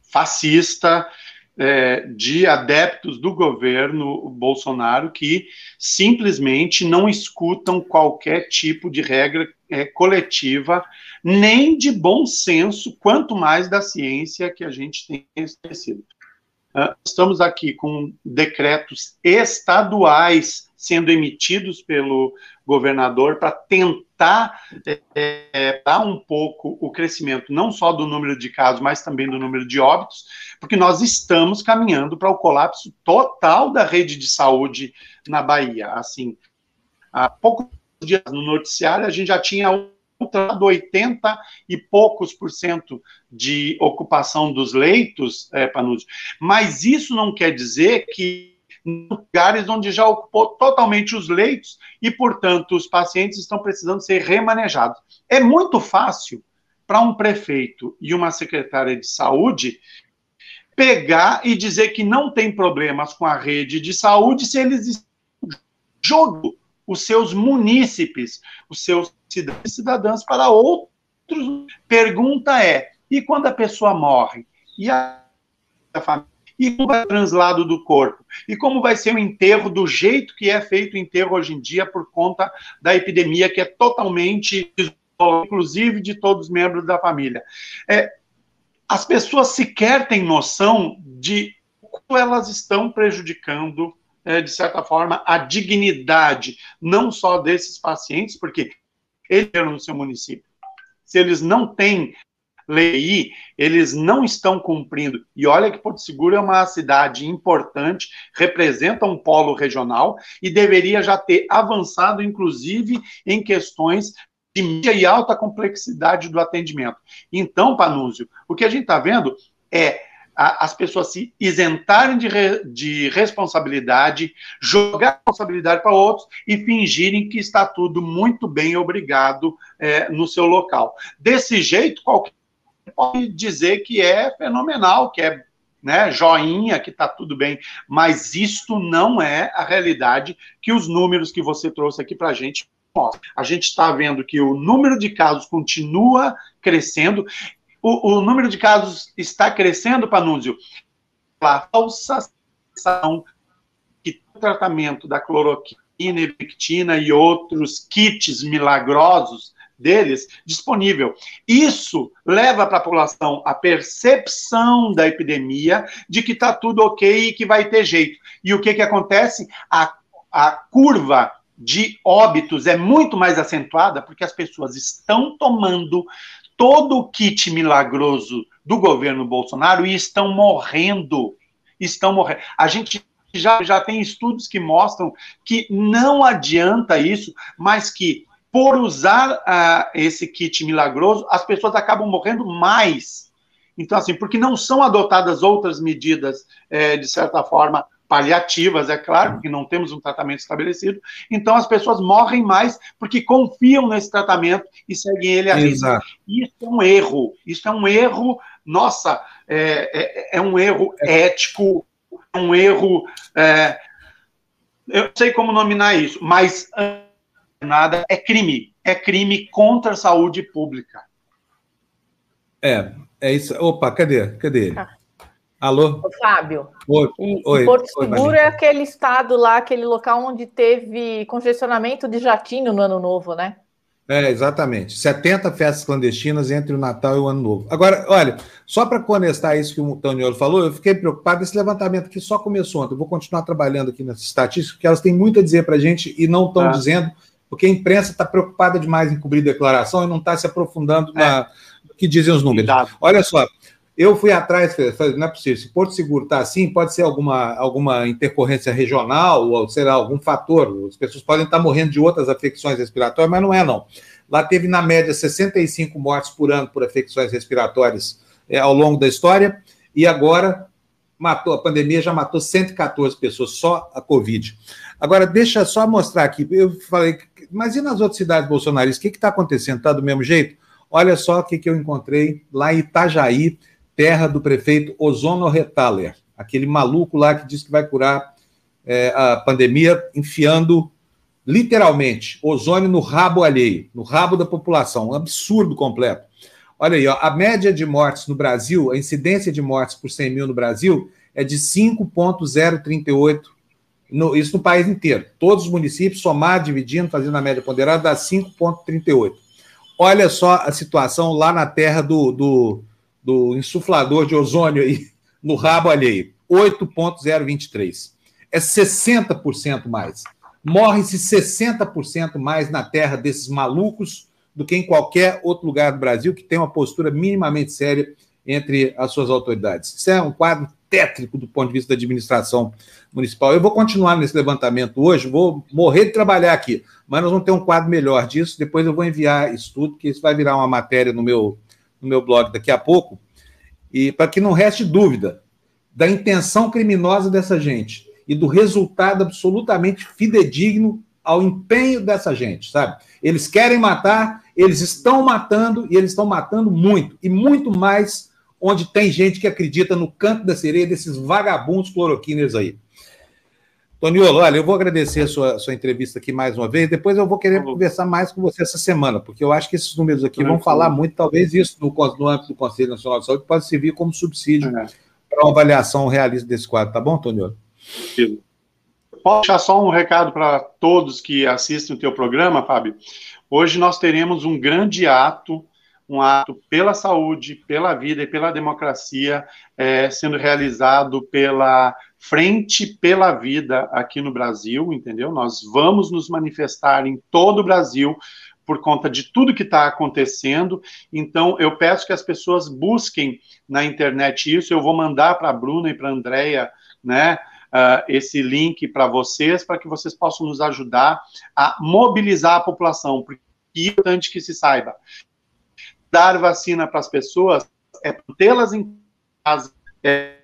fascista é, de adeptos do governo Bolsonaro que simplesmente não escutam qualquer tipo de regra é, coletiva, nem de bom senso, quanto mais da ciência que a gente tem estabelecido. Estamos aqui com decretos estaduais sendo emitidos pelo governador para tentar é, é, dar um pouco o crescimento, não só do número de casos, mas também do número de óbitos, porque nós estamos caminhando para o colapso total da rede de saúde na Bahia. Assim, há poucos dias no noticiário a gente já tinha ultrapassado 80 e poucos por cento de ocupação dos leitos, é, Panúzio, mas isso não quer dizer que lugares onde já ocupou totalmente os leitos e, portanto, os pacientes estão precisando ser remanejados. É muito fácil para um prefeito e uma secretária de saúde pegar e dizer que não tem problemas com a rede de saúde se eles jogam os seus munícipes, os seus cidadãos para outros. Pergunta é: e quando a pessoa morre? E a família? E como vai o translado do corpo? E como vai ser o enterro do jeito que é feito o enterro hoje em dia por conta da epidemia, que é totalmente inclusive de todos os membros da família. É, as pessoas sequer têm noção de como elas estão prejudicando, é, de certa forma, a dignidade, não só desses pacientes, porque eles eram no seu município. Se eles não têm lei, eles não estão cumprindo. E olha que Porto Seguro é uma cidade importante, representa um polo regional e deveria já ter avançado, inclusive, em questões de média e alta complexidade do atendimento. Então, Panúzio, o que a gente está vendo é a, as pessoas se isentarem de, re, de responsabilidade, jogar responsabilidade para outros e fingirem que está tudo muito bem, obrigado, é, no seu local. Desse jeito, qualquer pode dizer que é fenomenal, que é né, joinha, que está tudo bem, mas isto não é a realidade que os números que você trouxe aqui para a gente a gente está vendo que o número de casos continua crescendo. O, o número de casos está crescendo, Panúzio, a falsa sensação que o tratamento da cloroquina, ivermectina e outros kits milagrosos deles disponível. Isso leva para a população a percepção da epidemia de que está tudo ok e que vai ter jeito. E o que, que acontece? A, a curva de óbitos é muito mais acentuada porque as pessoas estão tomando todo o kit milagroso do governo Bolsonaro e estão morrendo. Estão morrendo. A gente já, já tem estudos que mostram que não adianta isso, mas que por usar uh, esse kit milagroso, as pessoas acabam morrendo mais. Então, assim, porque não são adotadas outras medidas, é, de certa forma, paliativas, é claro, porque não temos um tratamento estabelecido. Então as pessoas morrem mais porque confiam nesse tratamento e seguem ele a risca. Isso é um erro. Isso é um erro, nossa, é, é, é um erro ético, é um erro. É, eu não sei como nominar isso, mas nada é crime. É crime contra a saúde pública. É, é isso. Opa, cadê? Cadê ele? Ah. Alô? Fábio. Oi. E, Oi. Porto Seguro Oi, é aquele estado lá, aquele local onde teve congestionamento de jatinho no ano novo, né? É, exatamente. 70 festas clandestinas entre o Natal e o Ano Novo. Agora, olha, só para conectar isso que o Toniolo falou, eu fiquei preocupado. Esse levantamento aqui só começou ontem. Eu vou continuar trabalhando aqui nessas estatísticas, porque elas têm muito a dizer para a gente e não estão ah. dizendo, porque a imprensa está preocupada demais em cobrir declaração e não está se aprofundando é. na que dizem os números. Cuidado. Olha só, eu fui atrás, falei, não é possível, se Porto Seguro está assim, pode ser alguma, alguma intercorrência regional, ou será algum fator. As pessoas podem estar morrendo de outras afecções respiratórias, mas não é, não. Lá teve, na média, 65 mortes por ano por afecções respiratórias é, ao longo da história, e agora matou, a pandemia já matou 114 pessoas, só a Covid. Agora, deixa só mostrar aqui, eu falei, mas e nas outras cidades bolsonaristas, o que está acontecendo? Está do mesmo jeito? Olha só o que, que eu encontrei lá em Itajaí, terra do prefeito Ozono Retaller, aquele maluco lá que diz que vai curar é, a pandemia enfiando literalmente ozônio no rabo alheio, no rabo da população, um absurdo completo. Olha aí, ó, a média de mortes no Brasil, a incidência de mortes por 100 mil no Brasil é de 5,038, no, isso no país inteiro. Todos os municípios, somar, dividindo, fazendo a média ponderada, dá 5,38. Olha só a situação lá na terra do, do do insuflador de ozônio aí no rabo alheio. 8,023. É 60% mais. Morre-se 60% mais na terra desses malucos do que em qualquer outro lugar do Brasil que tem uma postura minimamente séria entre as suas autoridades. Isso é um quadro tétrico do ponto de vista da administração municipal. Eu vou continuar nesse levantamento hoje, vou morrer de trabalhar aqui, mas nós vamos ter um quadro melhor disso. Depois eu vou enviar isso tudo, que isso vai virar uma matéria no meu no meu blog daqui a pouco, e para que não reste dúvida da intenção criminosa dessa gente e do resultado absolutamente fidedigno ao empenho dessa gente, sabe? Eles querem matar, eles estão matando e eles estão matando muito e muito mais onde tem gente que acredita no canto da sereia desses vagabundos cloroquiners aí. Toniolo, olha, eu vou agradecer a sua, sua entrevista aqui mais uma vez. Depois eu vou querer conversar mais com você essa semana, porque eu acho que esses números aqui vão falar muito. Talvez isso no, no âmbito do Conselho Nacional de Saúde pode servir como subsídio é. para uma avaliação realista desse quadro. Tá bom, Toniolo? Posso deixar só um recado para todos que assistem o teu programa, Fábio? Hoje nós teremos um grande ato um ato pela saúde, pela vida e pela democracia, é, sendo realizado pela Frente pela Vida aqui no Brasil, entendeu? Nós vamos nos manifestar em todo o Brasil por conta de tudo que está acontecendo. Então, eu peço que as pessoas busquem na internet isso. Eu vou mandar para a Bruna e para a Andrea, né? Uh, esse link para vocês, para que vocês possam nos ajudar a mobilizar a população, porque é importante que se saiba. Dar vacina para as pessoas é tê-las em casa, é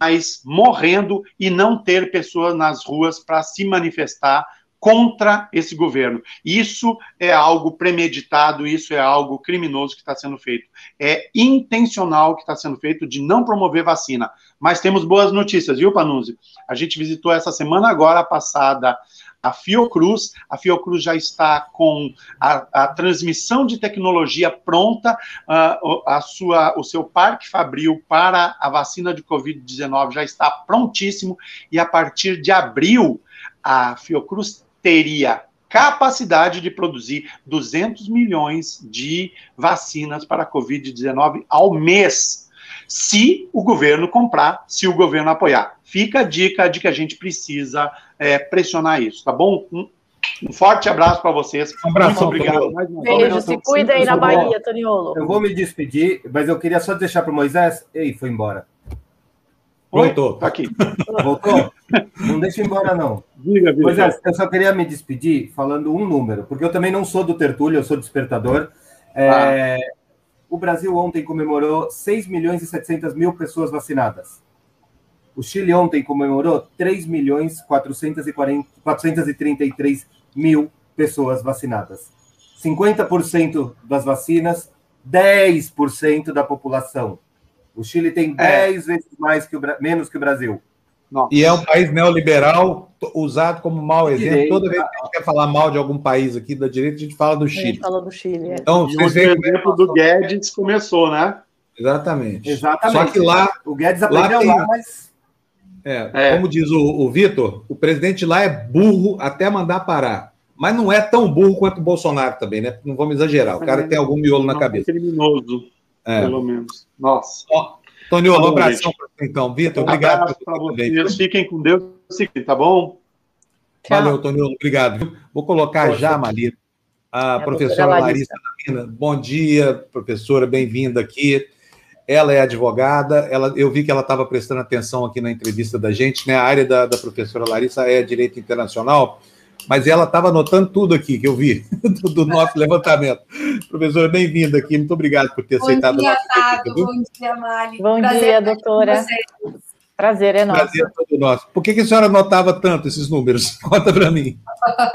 mais morrendo e não ter pessoas nas ruas para se manifestar contra esse governo. Isso é algo premeditado, isso é algo criminoso que está sendo feito. É intencional que está sendo feito de não promover vacina. Mas temos boas notícias, viu, Panunzi? A gente visitou essa semana agora passada a Fiocruz. A Fiocruz já está com a, a transmissão de tecnologia pronta, uh, a sua, o seu parque fabril para a vacina de Covid-19 já está prontíssimo, e a partir de abril, a Fiocruz teria capacidade de produzir 200 milhões de vacinas para a Covid-19 ao mês, se o governo comprar, se o governo apoiar. Fica a dica de que a gente precisa é, pressionar isso, tá bom? Um, um forte abraço para vocês. Um abraço, Muito obrigado. Beijo, se cuida aí na Bahia, Toniolo. Eu vou me despedir, mas eu queria só deixar para o Moisés. Ei, foi embora. Voltou. Tá aqui. Voltou? Não deixa embora, não. Diga, diga. Pois é, eu só queria me despedir falando um número, porque eu também não sou do Tertúlio, eu sou despertador. É, ah. O Brasil ontem comemorou 6 milhões e 700 mil pessoas vacinadas. O Chile ontem comemorou 3 milhões 440, 433 mil pessoas vacinadas. 50% das vacinas, 10% da população. O Chile tem 10 é. vezes mais que o, menos que o Brasil. Nossa. E é um país neoliberal usado como mau exemplo. Direita. Toda vez que a gente quer falar mal de algum país aqui da direita, a gente fala do Chile. A gente fala do Chile. É. Então, o exemplo do Guedes começou, né? Exatamente. Exatamente. Só que lá. O Guedes aprendeu lá, tem... lá mas. É, é. Como diz o, o Vitor, o presidente lá é burro até mandar parar. Mas não é tão burro quanto o Bolsonaro também, né? Não vamos exagerar. O cara é. tem algum miolo na cabeça. É criminoso. É. Pelo menos. Nossa. Ó, Tony, um abração para então. Vitor, obrigado. Um abraço para vocês. Fiquem com Deus. Tá bom? Tchau. Valeu, Tony, obrigado. Vou colocar Poxa. já, Malita, a é professora a Larissa Larissa Bom dia, professora, bem-vinda aqui. Ela é advogada, ela, eu vi que ela estava prestando atenção aqui na entrevista da gente, né? A área da, da professora Larissa é Direito Internacional mas ela estava anotando tudo aqui que eu vi do, do nosso levantamento. Professora, bem-vinda aqui, muito obrigado por ter bom aceitado. Dia, Tato, bom dia, Mali. Bom Prazer dia, doutora. Prazer é nosso. Prazer é todo nosso. Por que, que a senhora anotava tanto esses números? Conta para mim.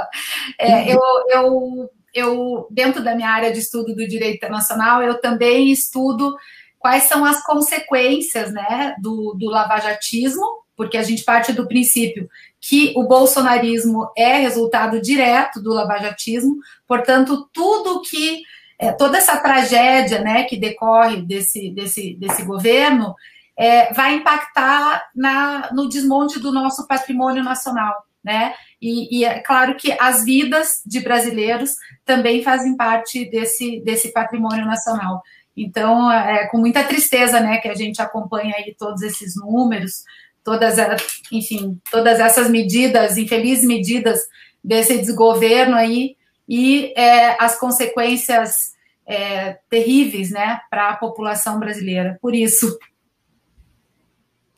é, eu, eu, eu, dentro da minha área de estudo do direito internacional, eu também estudo quais são as consequências né, do, do lavajatismo porque a gente parte do princípio que o bolsonarismo é resultado direto do lavajatismo, portanto, tudo que é, toda essa tragédia né, que decorre desse, desse, desse governo é, vai impactar na, no desmonte do nosso patrimônio nacional. Né? E, e, é claro que as vidas de brasileiros também fazem parte desse, desse patrimônio nacional. Então, é com muita tristeza né, que a gente acompanha aí todos esses números, todas, enfim, todas essas medidas, infelizes medidas desse desgoverno aí e é, as consequências é, terríveis, né, para a população brasileira. Por isso.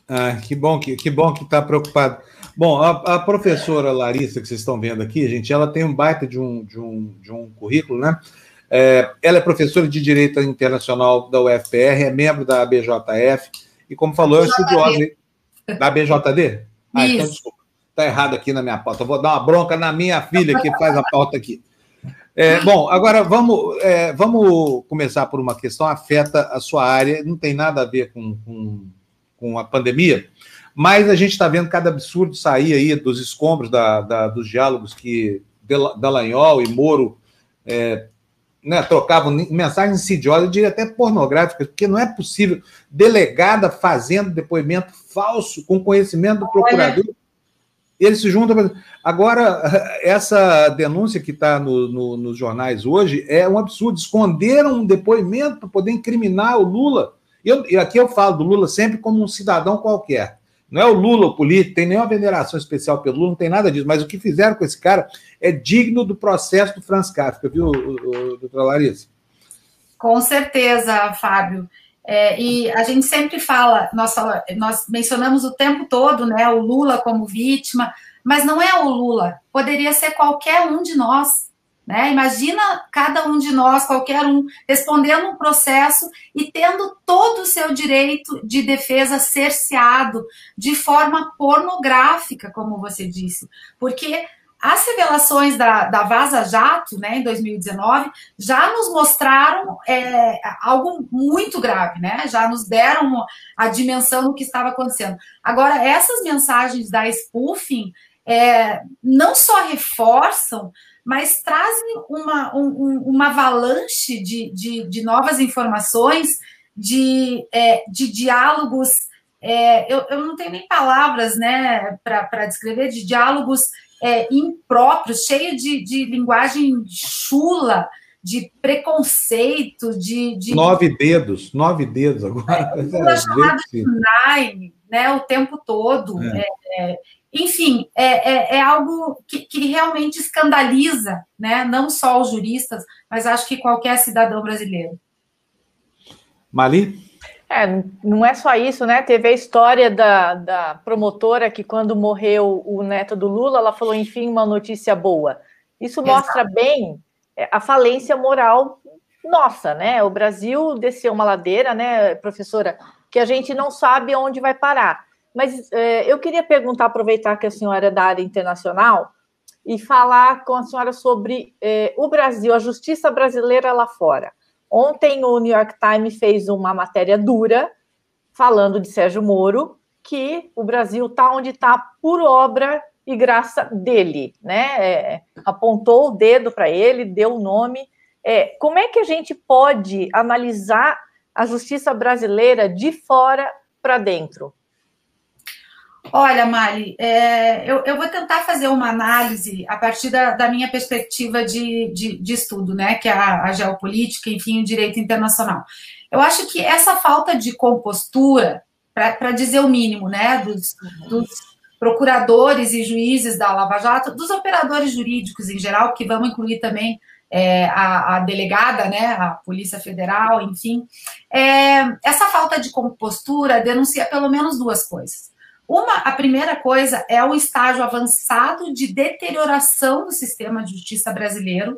Ah, que bom que, que bom que está preocupado. Bom, a, a, professora Larissa que vocês estão vendo aqui, gente, ela tem um baita de um, de um, de um currículo, né? É, ela é professora de Direito Internacional da UFPR, é membro da ABJF, e como falou, é estudiosa. Da BJD? Ah, então, então desculpa. Está errado aqui na minha pauta. Eu vou dar uma bronca na minha filha que faz a pauta aqui. É, bom, agora vamos, é, vamos começar por uma questão afeta a sua área, não tem nada a ver com, com, com a pandemia, mas a gente está vendo cada absurdo sair aí dos escombros da, da, dos diálogos que Dallagnol e Moro é, né, trocavam mensagens insidiosas, eu diria até pornográficas, porque não é possível delegada fazendo depoimento falso com conhecimento do procurador. Ele se junta. Agora, essa denúncia que está no, no, nos jornais hoje é um absurdo. Esconderam um depoimento para poder incriminar o Lula. Eu, e aqui eu falo do Lula sempre como um cidadão qualquer. Não é o Lula o político, tem nenhuma veneração especial pelo Lula, não tem nada disso. Mas o que fizeram com esse cara é digno do processo do Franz Kafka, viu, doutora Larissa? Com certeza, Fábio. É, e a gente sempre fala, nós, nós mencionamos o tempo todo né, o Lula como vítima, mas não é o Lula, poderia ser qualquer um de nós. Né? Imagina cada um de nós, qualquer um, respondendo um processo e tendo todo o seu direito de defesa cerceado de forma pornográfica, como você disse. Porque as revelações da, da Vaza Jato, né, em 2019, já nos mostraram é, algo muito grave, né? Já nos deram a dimensão do que estava acontecendo. Agora, essas mensagens da spoofing é, não só reforçam, mas trazem uma, um, uma avalanche de, de, de, novas informações, de, é, de diálogos. É, eu, eu não tenho nem palavras né, para descrever, de diálogos é, impróprios, cheio de, de linguagem chula, de preconceito, de, de, Nove dedos, nove dedos agora. É, é chamada de nine, né, o tempo todo. É. é. É, enfim, é, é, algo que, que, realmente escandaliza, né, não só os juristas, mas acho que qualquer cidadão brasileiro. Mali? É, não é só isso, né? Teve a história da, da promotora que, quando morreu o neto do Lula, ela falou, enfim, uma notícia boa. Isso mostra Exato. bem é, a falência moral nossa, né? O Brasil desceu uma ladeira, né, professora, que a gente não sabe onde vai parar. Mas é, eu queria perguntar, aproveitar que a senhora é da área internacional, e falar com a senhora sobre é, o Brasil, a justiça brasileira lá fora. Ontem o New York Times fez uma matéria dura falando de Sérgio Moro, que o Brasil está onde está por obra e graça dele, né? É, apontou o dedo para ele, deu o nome. É, como é que a gente pode analisar a justiça brasileira de fora para dentro? Olha, Mari, é, eu, eu, vou tentar fazer uma análise a partir da, da minha perspectiva de, de, de, estudo, né, que é a, a, geopolítica, enfim, o direito internacional. Eu acho que essa falta de compostura, para dizer o mínimo, né, dos, dos, procuradores e juízes da Lava Jato, dos operadores jurídicos em geral, que vamos incluir também é, a, a, delegada, né, a Polícia Federal, enfim, é, essa falta de compostura denuncia pelo menos duas coisas. Uma, a primeira coisa é o estágio avançado de deterioração do sistema de justiça brasileiro,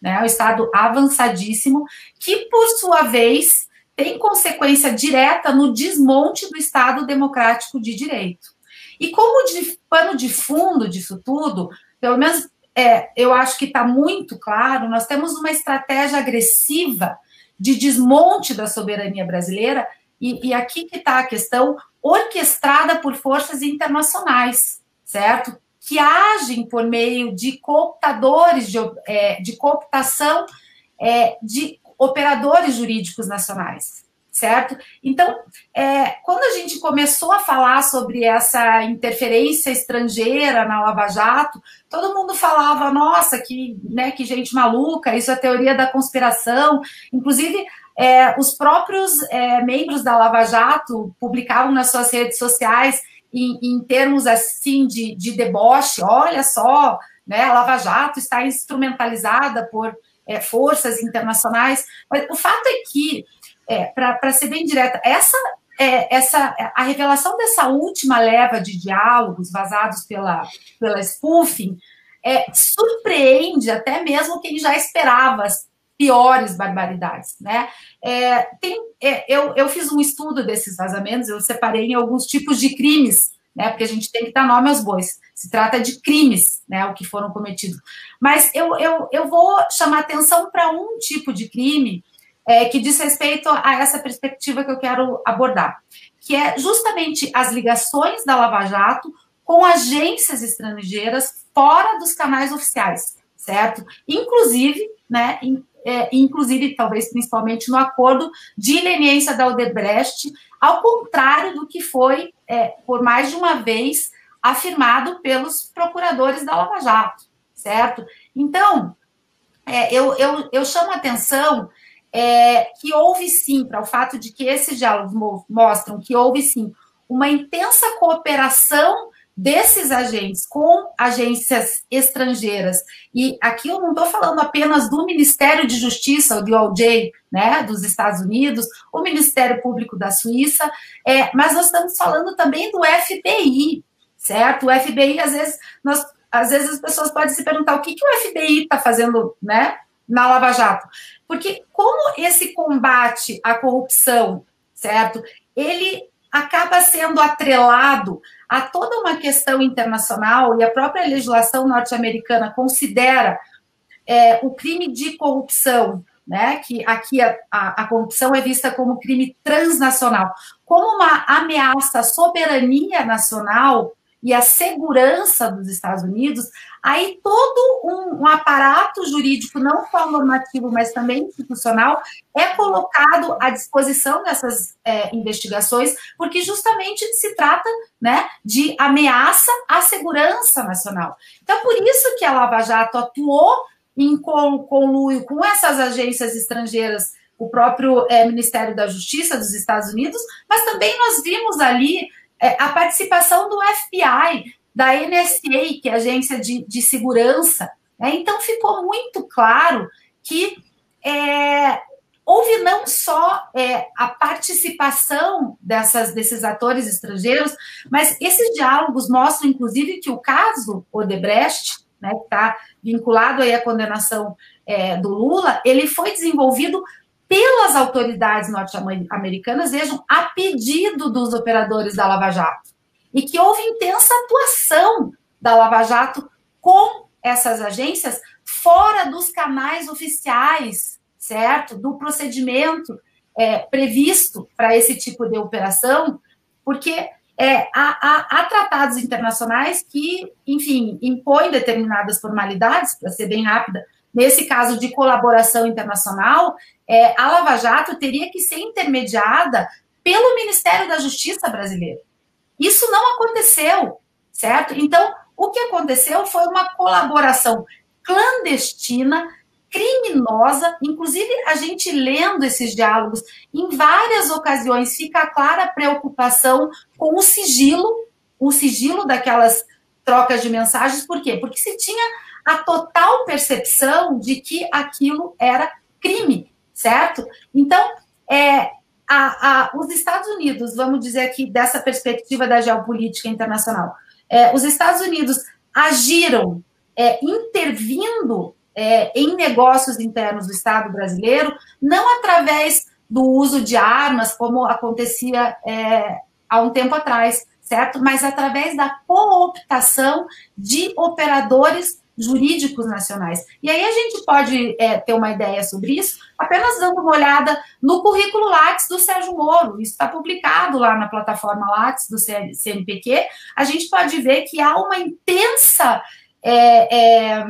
né, o estado avançadíssimo, que, por sua vez, tem consequência direta no desmonte do Estado democrático de direito. E como de pano de fundo disso tudo, pelo menos é, eu acho que está muito claro, nós temos uma estratégia agressiva de desmonte da soberania brasileira, e, e aqui que está a questão, orquestrada por forças internacionais, certo? Que agem por meio de cooptadores, de, é, de cooptação é, de operadores jurídicos nacionais, certo? Então, é, quando a gente começou a falar sobre essa interferência estrangeira na Lava Jato, todo mundo falava, nossa, que, né, que gente maluca, isso é teoria da conspiração. Inclusive, é, os próprios é, membros da Lava Jato publicavam nas suas redes sociais em, em termos assim de, de, deboche, olha só, né, a Lava Jato está instrumentalizada por é, forças internacionais. Mas o fato é que, é, para ser bem direta, essa, é, essa, a revelação dessa última leva de diálogos vazados pela, pela spoofing é, surpreende até mesmo quem já esperava piores barbaridades, né? É, tem, é, eu, eu fiz um estudo desses vazamentos, eu separei em alguns tipos de crimes, né? Porque a gente tem que dar nome aos bois. Se trata de crimes, né? O que foram cometidos. Mas eu, eu, eu vou chamar atenção para um tipo de crime é, que diz respeito a essa perspectiva que eu quero abordar, que é justamente as ligações da Lava Jato com agências estrangeiras fora dos canais oficiais, certo? Inclusive, né, é, inclusive, talvez principalmente no acordo de leniência da Odebrecht, ao contrário do que foi, é, por mais de uma vez, afirmado pelos procuradores da Lava Jato, certo? Então, é, eu, eu, eu chamo a atenção é, que houve sim, para o fato de que esses diálogos mostram que houve sim uma intensa cooperação desses agentes com agências estrangeiras. E aqui eu não estou falando apenas do Ministério de Justiça, o DOJ, né, dos Estados Unidos, o Ministério Público da Suíça, é, mas nós estamos falando também do FBI, certo? O FBI, às vezes, nós, às vezes as pessoas podem se perguntar o que, que o FBI está fazendo, né, na Lava Jato. Porque como esse combate à corrupção, certo? Ele acaba sendo atrelado a toda uma questão internacional e a própria legislação norte-americana considera é, o crime de corrupção, né, que aqui a, a, a, corrupção é vista como crime transnacional, como uma ameaça à soberania nacional e a segurança dos Estados Unidos, aí todo um, um, aparato jurídico, não só normativo, mas também institucional, é colocado à disposição dessas é, investigações, porque justamente se trata né, de ameaça à segurança nacional. Então, por isso que a Lava Jato atuou em conluio com essas agências estrangeiras o próprio é, Ministério da Justiça dos Estados Unidos, mas também nós vimos ali é, a participação do FBI, da NSA, que é a Agência de, de Segurança. Né? Então, ficou muito claro que é, houve não só é, a participação dessas, desses atores estrangeiros, mas esses diálogos mostram, inclusive, que o caso Odebrecht, né, que está vinculado aí à condenação é, do Lula, ele foi desenvolvido pelas autoridades norte-americanas, vejam, a pedido dos operadores da Lava Jato. E que houve intensa atuação da Lava Jato com essas agências fora dos canais oficiais, certo? Do procedimento é, previsto para esse tipo de operação, porque é, há, há, há, tratados internacionais que, enfim, impõem determinadas formalidades, para ser bem rápida, nesse caso de colaboração internacional, é, a Lava Jato teria que ser intermediada pelo Ministério da Justiça brasileiro. Isso não aconteceu, certo? Então, o que aconteceu foi uma colaboração clandestina, criminosa, inclusive a gente lendo esses diálogos, em várias ocasiões fica clara a preocupação com o sigilo, o sigilo daquelas trocas de mensagens, por quê? Porque se tinha a total percepção de que aquilo era crime, certo? Então, é, a, a, os Estados Unidos, vamos dizer aqui, dessa perspectiva da geopolítica internacional, é, os Estados Unidos agiram é, intervindo é, em negócios internos do Estado brasileiro, não através do uso de armas, como acontecia é, há um tempo atrás, certo? Mas através da cooptação de operadores jurídicos nacionais. E aí a gente pode é, ter uma ideia sobre isso apenas dando uma olhada no currículo Lattes do Sérgio Moro. Isso está publicado lá na plataforma Lattes do CNPq. A gente pode ver que há uma intensa é, é,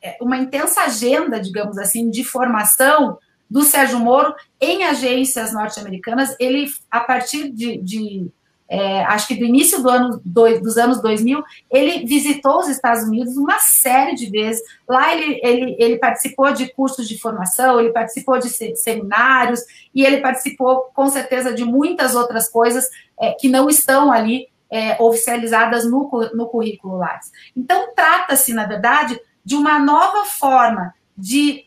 é, uma intensa agenda, digamos assim, de formação do Sérgio Moro em agências norte-americanas. Ele, a partir de, de é, acho que do início do ano, do, dos anos 2000, ele visitou os Estados Unidos uma série de vezes. Lá ele, ele, ele participou de cursos de formação, ele participou de seminários e ele participou, com certeza, de muitas outras coisas é, que não estão ali é, oficializadas no, no currículo Lattes. Então, trata-se, na verdade, de uma nova forma de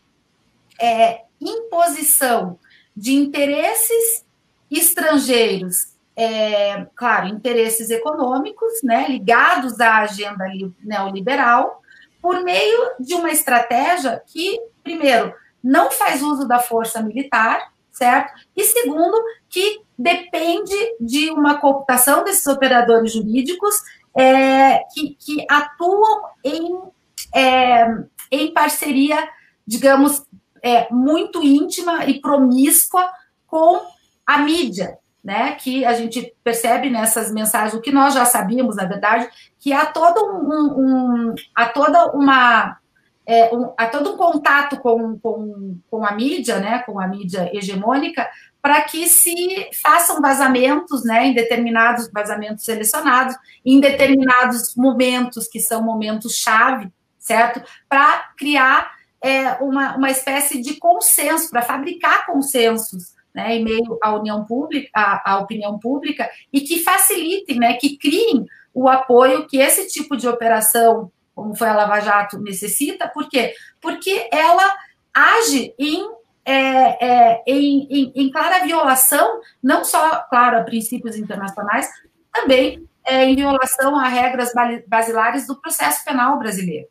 é, imposição de interesses estrangeiros é, claro, interesses econômicos, né, ligados à agenda neoliberal, por meio de uma estratégia que, primeiro, não faz uso da força militar, certo? E segundo, que depende de uma cooptação desses operadores jurídicos é, que, que, atuam em, é, em parceria, digamos, é, muito íntima e promíscua com a mídia, né, que a gente percebe nessas mensagens, o que nós já sabíamos, na verdade, que há todo um, um há toda uma é, um, há todo um contato com, com, com a mídia, né, com a mídia hegemônica, para que se façam vazamentos, né, em determinados vazamentos selecionados, em determinados momentos que são momentos chave, certo? Para criar é, uma, uma espécie de consenso, para fabricar consensos, né, em meio à união pública, à, à opinião pública, e que facilitem, né, que criem o apoio que esse tipo de operação, como foi a Lava Jato, necessita. Por quê? Porque ela age em é, é, em, em, em, clara violação, não só, claro, a princípios internacionais, também é, em violação a regras basilares do processo penal brasileiro.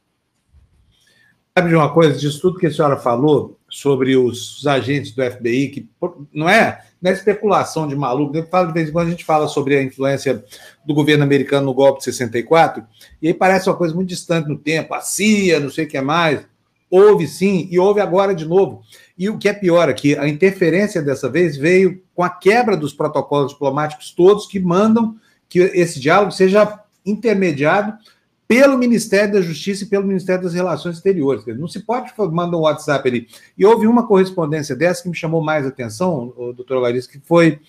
Sabe de uma coisa, disso tudo que a senhora falou sobre os agentes do FBI, que não é, não é especulação de maluco, de vez em quando a gente fala sobre a influência do governo americano no golpe de 64, e aí parece uma coisa muito distante no tempo, a CIA, não sei o que mais. Houve sim, e houve agora de novo. E o que é pior aqui, a interferência dessa vez veio com a quebra dos protocolos diplomáticos todos que mandam que esse diálogo seja intermediado pelo Ministério da Justiça e pelo Ministério das Relações Exteriores. Não se pode mandar um WhatsApp ali. E houve uma correspondência dessa que me chamou mais atenção, doutor Larissa, que foi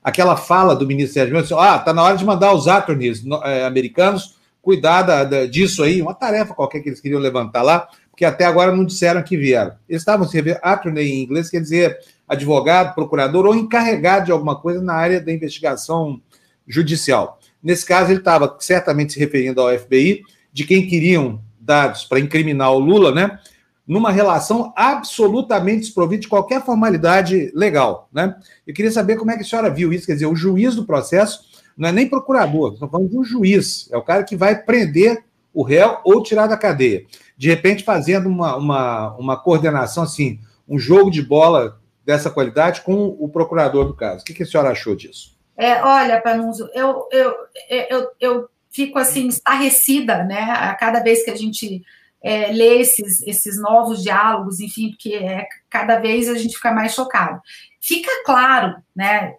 aquela fala do Ministério da Justiça, ah, está na hora de mandar os attorneys é, americanos cuidar da, da, disso aí, uma tarefa qualquer que eles queriam levantar lá, porque até agora não disseram que vieram. Eles estavam se referindo, attorney em inglês quer dizer advogado, procurador ou encarregado de alguma coisa na área da investigação judicial. Nesse caso, ele estava certamente se referindo ao FBI, de quem queriam dados para incriminar o Lula, né? Numa relação absolutamente desprovida de qualquer formalidade legal, né? Eu queria saber como é que a senhora viu isso, quer dizer, o juiz do processo não é nem procurador, estamos falando de um juiz, é o cara que vai prender o réu ou tirar da cadeia. De repente, fazendo uma, uma, uma coordenação assim, um jogo de bola dessa qualidade com o procurador do caso. O que, que a senhora achou disso? É, olha, Panunzo, eu, eu, eu, eu fico assim, estarrecida, né, a cada vez que a gente é, lê esses, esses novos diálogos, enfim, porque é, cada vez a gente fica mais chocado. Fica claro, né,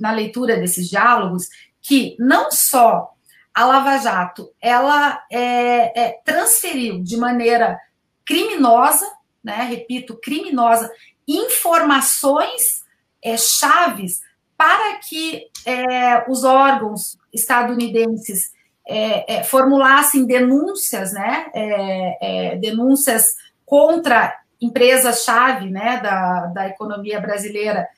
na leitura desses diálogos, que não só a Lava Jato ela é, é, transferiu de maneira criminosa, né, repito, criminosa, informações é, chaves para que é, os órgãos estadunidenses é, é, formulassem denúncias, né, é, denúncias contra empresas-chave né, da, da economia brasileira,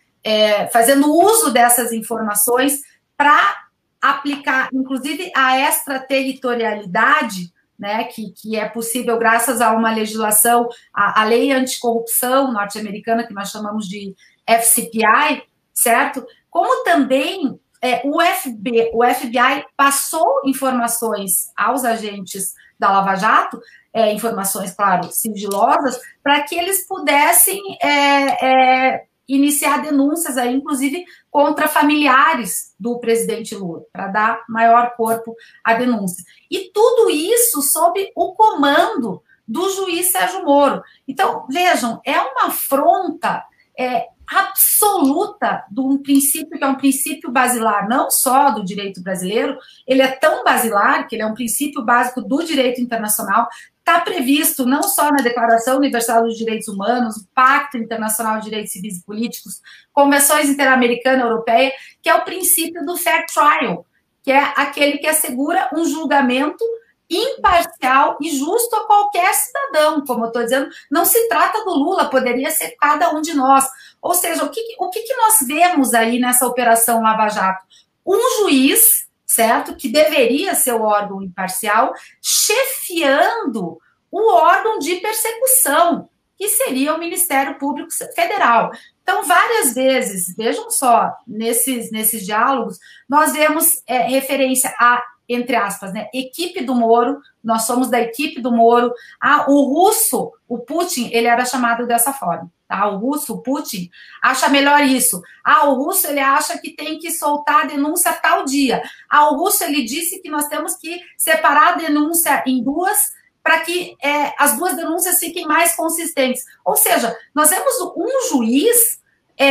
fazendo uso dessas informações para aplicar, inclusive, a extraterritorialidade, né, que, que é possível graças a uma legislação, a, a lei anticorrupção norte-americana, que nós chamamos de FCPI, certo? Como também é, o, FB, o FBI passou informações aos agentes da Lava Jato, é, informações, claro, sigilosas, para que eles pudessem é, é, iniciar denúncias, aí, inclusive contra familiares do presidente Lula, para dar maior corpo à denúncia. E tudo isso sob o comando do juiz Sérgio Moro. Então, vejam, é uma afronta é, absoluta de um princípio que é um princípio basilar, não só do direito brasileiro, ele é tão basilar que ele é um princípio básico do direito internacional, está previsto não só na Declaração Universal dos Direitos Humanos, Pacto Internacional de Direitos Civis e Políticos, convenções interamericana e europeia, que é o princípio do fair trial, que é aquele que assegura um julgamento imparcial e justo a qualquer cidadão. Como eu estou dizendo, não se trata do Lula, poderia ser cada um de nós. Ou seja, o que, o que, que nós vemos aí nessa operação Lava Jato? Um juiz, certo, que deveria ser o órgão imparcial, chefiando o órgão de persecução, que seria o Ministério Público Federal. Então, várias vezes, vejam só, nesses, nesses diálogos, nós vemos é, referência a entre aspas, né, equipe do Moro, nós somos da equipe do Moro. Ah, o russo, o Putin, ele era chamado dessa forma. Tá? O russo, o Putin, acha melhor isso. Ah, o russo, ele acha que tem que soltar a denúncia tal dia. Ah, o russo, ele disse que nós temos que separar a denúncia em duas para que é, as duas denúncias fiquem mais consistentes. Ou seja, nós temos um juiz é,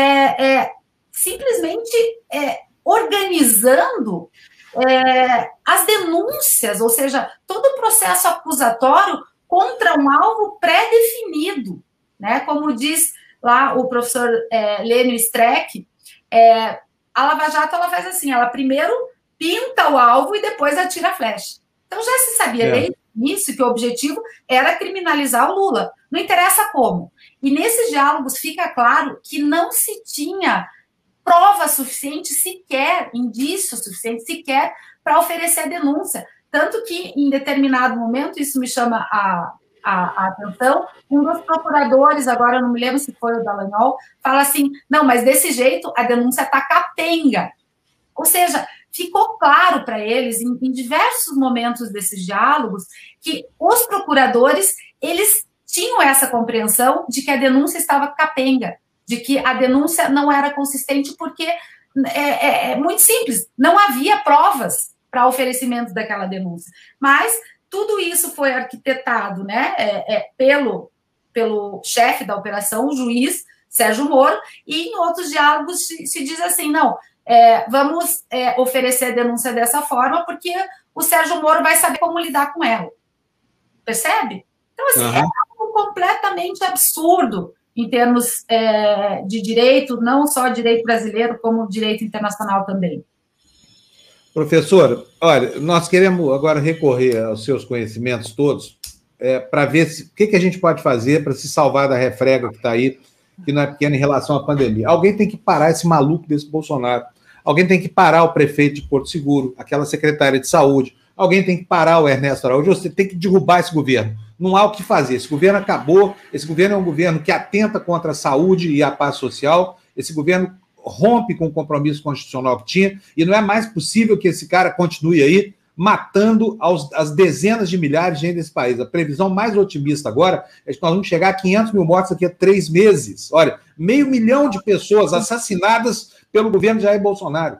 é, simplesmente é, organizando é, as denúncias, ou seja, todo o processo acusatório contra um alvo pré-definido, né? Como diz lá o professor é, Lênio Streck, É, a Lava Jato ela faz assim, ela primeiro pinta o alvo e depois atira a flecha. Então já se sabia é. desde o início que o objetivo era criminalizar o Lula. Não interessa como. E nesses diálogos fica claro que não se tinha prova suficiente sequer, indício suficiente sequer para oferecer a denúncia. Tanto que, em determinado momento, isso me chama a, a, a, atenção, um dos procuradores, agora não me lembro se foi o Dallagnol, fala assim, não, mas desse jeito a denúncia está capenga. Ou seja, ficou claro para eles, em, em diversos momentos desses diálogos, que os procuradores, eles tinham essa compreensão de que a denúncia estava capenga, de que a denúncia não era consistente porque é, é, é muito simples, não havia provas para oferecimento daquela denúncia. Mas tudo isso foi arquitetado né, é, é, pelo, pelo chefe da operação, o juiz Sérgio Moro, e em outros diálogos se, se diz assim: não, é, vamos é, oferecer a denúncia dessa forma, porque o Sérgio Moro vai saber como lidar com ela. Percebe? Então, assim, uhum. é algo completamente absurdo em termos é, de direito, não só direito brasileiro, como direito internacional também. Professor, olha, nós queremos agora recorrer aos seus conhecimentos todos é, para ver se, o que, que a gente pode fazer para se salvar da refrega que está aí, que não é pequena em relação à pandemia. Alguém tem que parar esse maluco desse Bolsonaro. Alguém tem que parar o prefeito de Porto Seguro, aquela secretária de saúde. Alguém tem que parar o Ernesto Araújo. Você tem que derrubar esse governo. Não há o que fazer. Esse governo acabou. Esse governo é um governo que atenta contra a saúde e a paz social. Esse governo rompe com o compromisso constitucional que tinha, e não é mais possível que esse cara continue aí matando aos, as dezenas de milhares de gente desse país. A previsão mais otimista agora é que nós vamos chegar a 500 mil mortes daqui a três meses. Olha, meio milhão de pessoas assassinadas pelo governo de Jair Bolsonaro.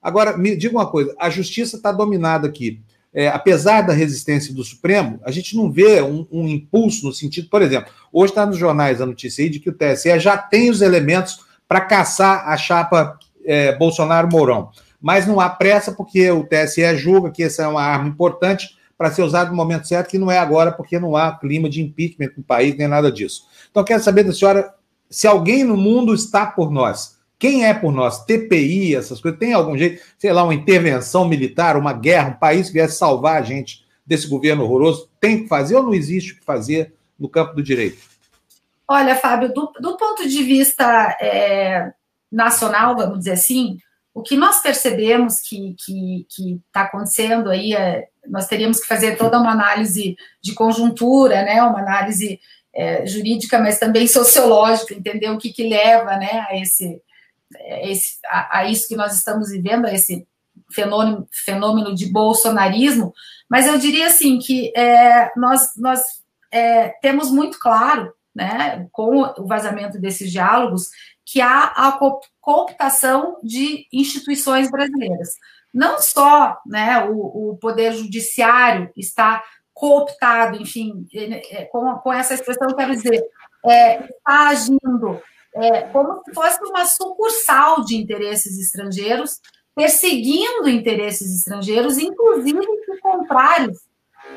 Agora, me diga uma coisa: a justiça está dominada aqui. É, apesar da resistência do Supremo, a gente não vê um, um impulso no sentido, por exemplo, hoje está nos jornais a notícia aí de que o TSE já tem os elementos para caçar a chapa é, Bolsonaro-Mourão. Mas não há pressa, porque o TSE julga que essa é uma arma importante para ser usada no momento certo, que não é agora, porque não há clima de impeachment no país, nem nada disso. Então, quero saber da senhora se alguém no mundo está por nós. Quem é por nós? TPI, essas coisas? Tem algum jeito, sei lá, uma intervenção militar, uma guerra, um país que viesse salvar a gente desse governo horroroso? Tem que fazer ou não existe o que fazer no campo do direito? Olha, Fábio, do, do ponto de vista é, nacional, vamos dizer assim, o que nós percebemos que está tá acontecendo aí, é, nós teríamos que fazer toda uma análise de conjuntura, né, uma análise é, jurídica, mas também sociológica, entender o que, que leva né, a, esse, a, esse, a, a isso que nós estamos vivendo, a esse fenômeno, fenômeno de bolsonarismo, mas eu diria assim que é, nós, nós é, temos muito claro né, com o vazamento desses diálogos, que há a cooptação de instituições brasileiras. Não só né, o, o Poder Judiciário está cooptado, enfim, é, com, com essa expressão, quero dizer, é, está agindo é, como se fosse uma sucursal de interesses estrangeiros, perseguindo interesses estrangeiros, inclusive contrários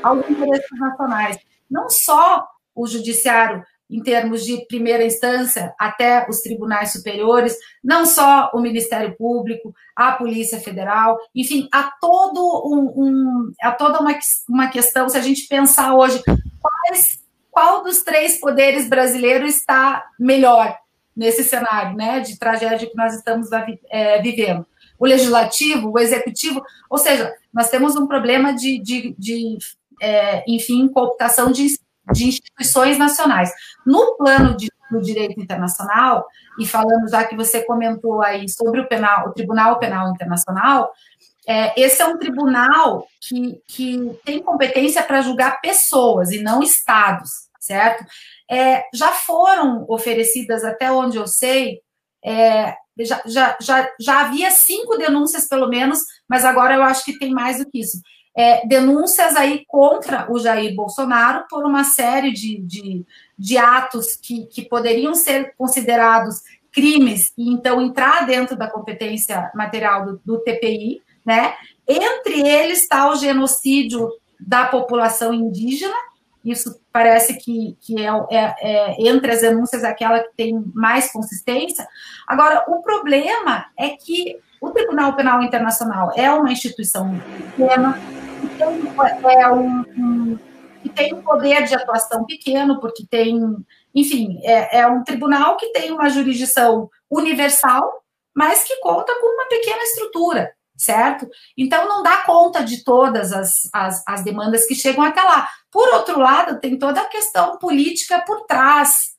aos interesses nacionais. Não só o judiciário em termos de primeira instância até os tribunais superiores, não só o Ministério Público, a Polícia Federal, enfim, há todo um, um toda uma, uma questão, se a gente pensar hoje, quais, qual dos três poderes brasileiros está melhor nesse cenário né, de tragédia que nós estamos é, vivendo? O legislativo, o executivo, ou seja, nós temos um problema de, de, de é, enfim, cooptação de de instituições nacionais. No plano de, do direito internacional, e falando já que você comentou aí sobre o, penal, o Tribunal Penal Internacional, é, esse é um tribunal que, que tem competência para julgar pessoas e não estados, certo? É, já foram oferecidas, até onde eu sei, é, já, já, já, já havia cinco denúncias, pelo menos, mas agora eu acho que tem mais do que isso é, denúncias aí contra o Jair Bolsonaro por uma série de, de, de atos que, que poderiam ser considerados crimes e então entrar dentro da competência material do, do TPI, né? Entre eles está o genocídio da população indígena, isso parece que, que é, é, é, entre as denúncias aquela que tem mais consistência. Agora, o problema é que o Tribunal Penal Internacional é uma instituição pequena, é um, um, que tem um poder de atuação pequeno, porque tem, enfim, é, é um tribunal que tem uma jurisdição universal, mas que conta com uma pequena estrutura certo? Então, não dá conta de todas as, as, as, demandas que chegam até lá. Por outro lado, tem toda a questão política por trás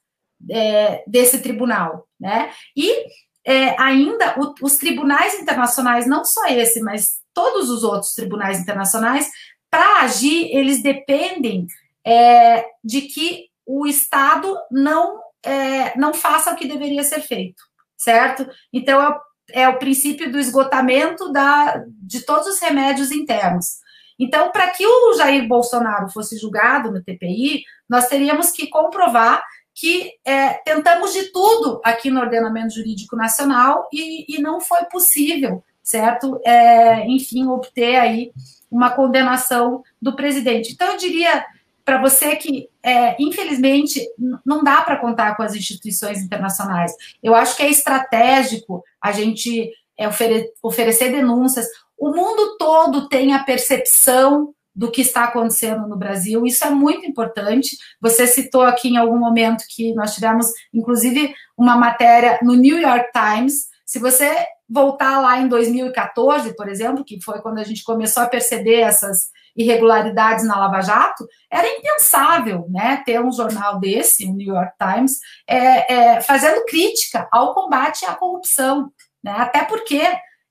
é, desse tribunal, né? E é, ainda o, os tribunais internacionais, não só esse, mas todos os outros tribunais internacionais, para agir, eles dependem é, de que o Estado não, é, não faça o que deveria ser feito, certo? Então, é o princípio do esgotamento da, de todos os remédios internos. Então, para que o Jair Bolsonaro fosse julgado no TPI, nós teríamos que comprovar que é, tentamos de tudo aqui no ordenamento jurídico nacional e, e não foi possível, certo? É, enfim, obter aí uma condenação do presidente. Então, eu diria para você que, é, infelizmente, não dá para contar com as instituições internacionais. Eu acho que é estratégico a gente é, ofere oferecer denúncias. O mundo todo tem a percepção do que está acontecendo no Brasil. Isso é muito importante. Você citou aqui em algum momento que nós tivemos, inclusive, uma matéria no New York Times. Se você voltar lá em 2014, por exemplo, que foi quando a gente começou a perceber essas irregularidades na Lava Jato, era impensável né, ter um jornal desse, o New York Times, é, é, fazendo crítica ao combate à corrupção. Né? Até porque,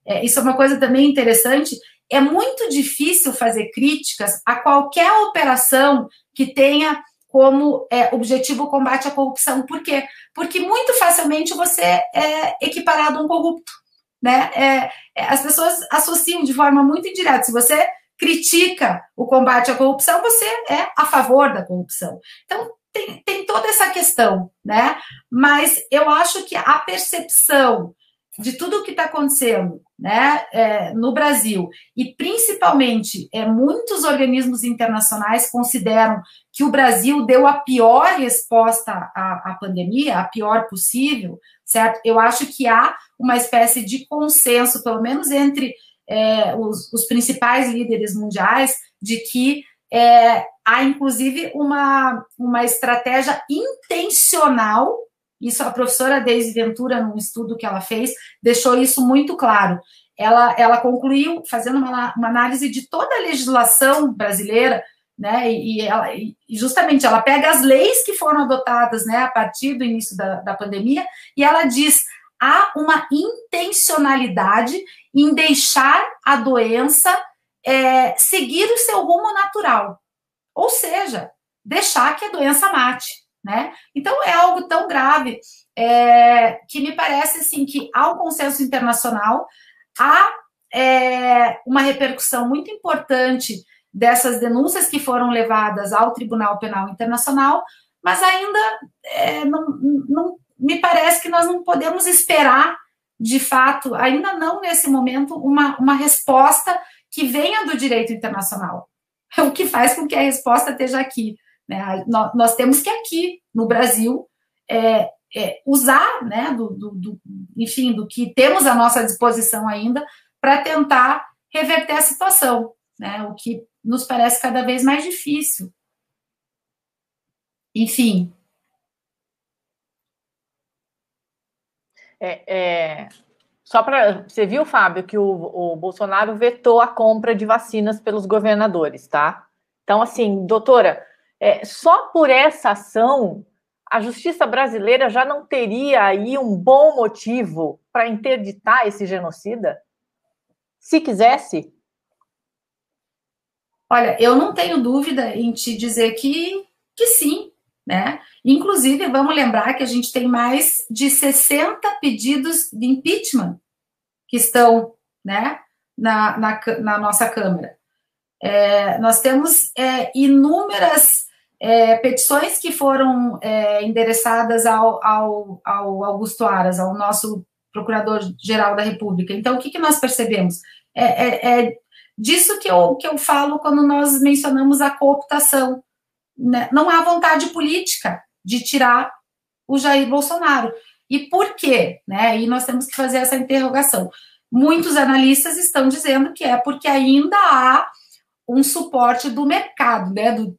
é, isso é uma coisa também interessante, é muito difícil fazer críticas a qualquer operação que tenha como é, objetivo o combate à corrupção. Por quê? Porque muito facilmente você é equiparado a um corrupto. Né? É, é as pessoas associam de forma muito indireta. Se você critica o combate à corrupção, você é a favor da corrupção. Então, tem, tem toda essa questão, né? Mas eu acho que a percepção de tudo o que está acontecendo né, é, no Brasil, e principalmente é, muitos organismos internacionais consideram que o Brasil deu a pior resposta à, à pandemia, a pior possível, certo? Eu acho que há uma espécie de consenso, pelo menos entre é, os, os, principais líderes mundiais de que é, há, inclusive, uma, uma estratégia intencional. Isso a professora Deise Ventura, num estudo que ela fez, deixou isso muito claro. Ela, ela concluiu, fazendo uma, uma análise de toda a legislação brasileira, né, e, ela, e justamente ela pega as leis que foram adotadas né, a partir do início da, da pandemia e ela diz há uma intencionalidade em deixar a doença é, seguir o seu rumo natural. Ou seja, deixar que a doença mate. Né? Então, é algo tão grave é, que me parece assim, que há consenso internacional, há é, uma repercussão muito importante dessas denúncias que foram levadas ao Tribunal Penal Internacional, mas ainda é, não, não me parece que nós não podemos esperar de fato, ainda não nesse momento, uma, uma resposta que venha do direito internacional. O que faz com que a resposta esteja aqui. Né? Nós, nós temos que aqui, no Brasil, é, é, usar, né, do, do, do, enfim, do que temos à nossa disposição ainda para tentar reverter a situação, né, o que nos parece cada vez mais difícil. Enfim, É, é, só para. Você viu, Fábio, que o, o Bolsonaro vetou a compra de vacinas pelos governadores, tá? Então, assim, doutora, é, só por essa ação, a justiça brasileira já não teria aí um bom motivo para interditar esse genocida? Se quisesse? Olha, eu não tenho dúvida em te dizer que, que sim, né? Inclusive, vamos lembrar que a gente tem mais de 60 pedidos de impeachment que estão né, na, na, na nossa Câmara. É, nós temos é, inúmeras é, petições que foram é, endereçadas ao, ao, ao, Augusto Aras, ao nosso Procurador-Geral da República. Então, o que, que nós percebemos? É, é, é disso que eu, que eu falo quando nós mencionamos a cooptação né, não há vontade política de tirar o Jair Bolsonaro. E por quê? Né? E nós temos que fazer essa interrogação. Muitos analistas estão dizendo que é porque ainda há um suporte do mercado, né? do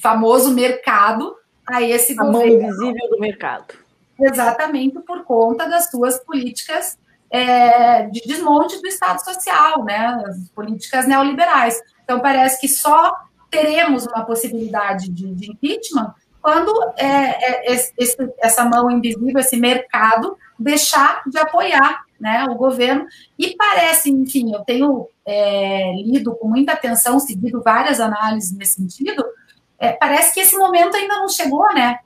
famoso mercado a esse a governo. mão invisível do mercado. Exatamente por conta das suas políticas é, de desmonte do Estado Social, né? as políticas neoliberais. Então, parece que só teremos uma possibilidade de, de impeachment quando é, é, esse, essa mão invisível, esse mercado, deixar de apoiar né, o governo. E parece, enfim, eu tenho é, lido com muita atenção, seguido várias análises nesse sentido, é, parece que esse momento ainda não chegou, né?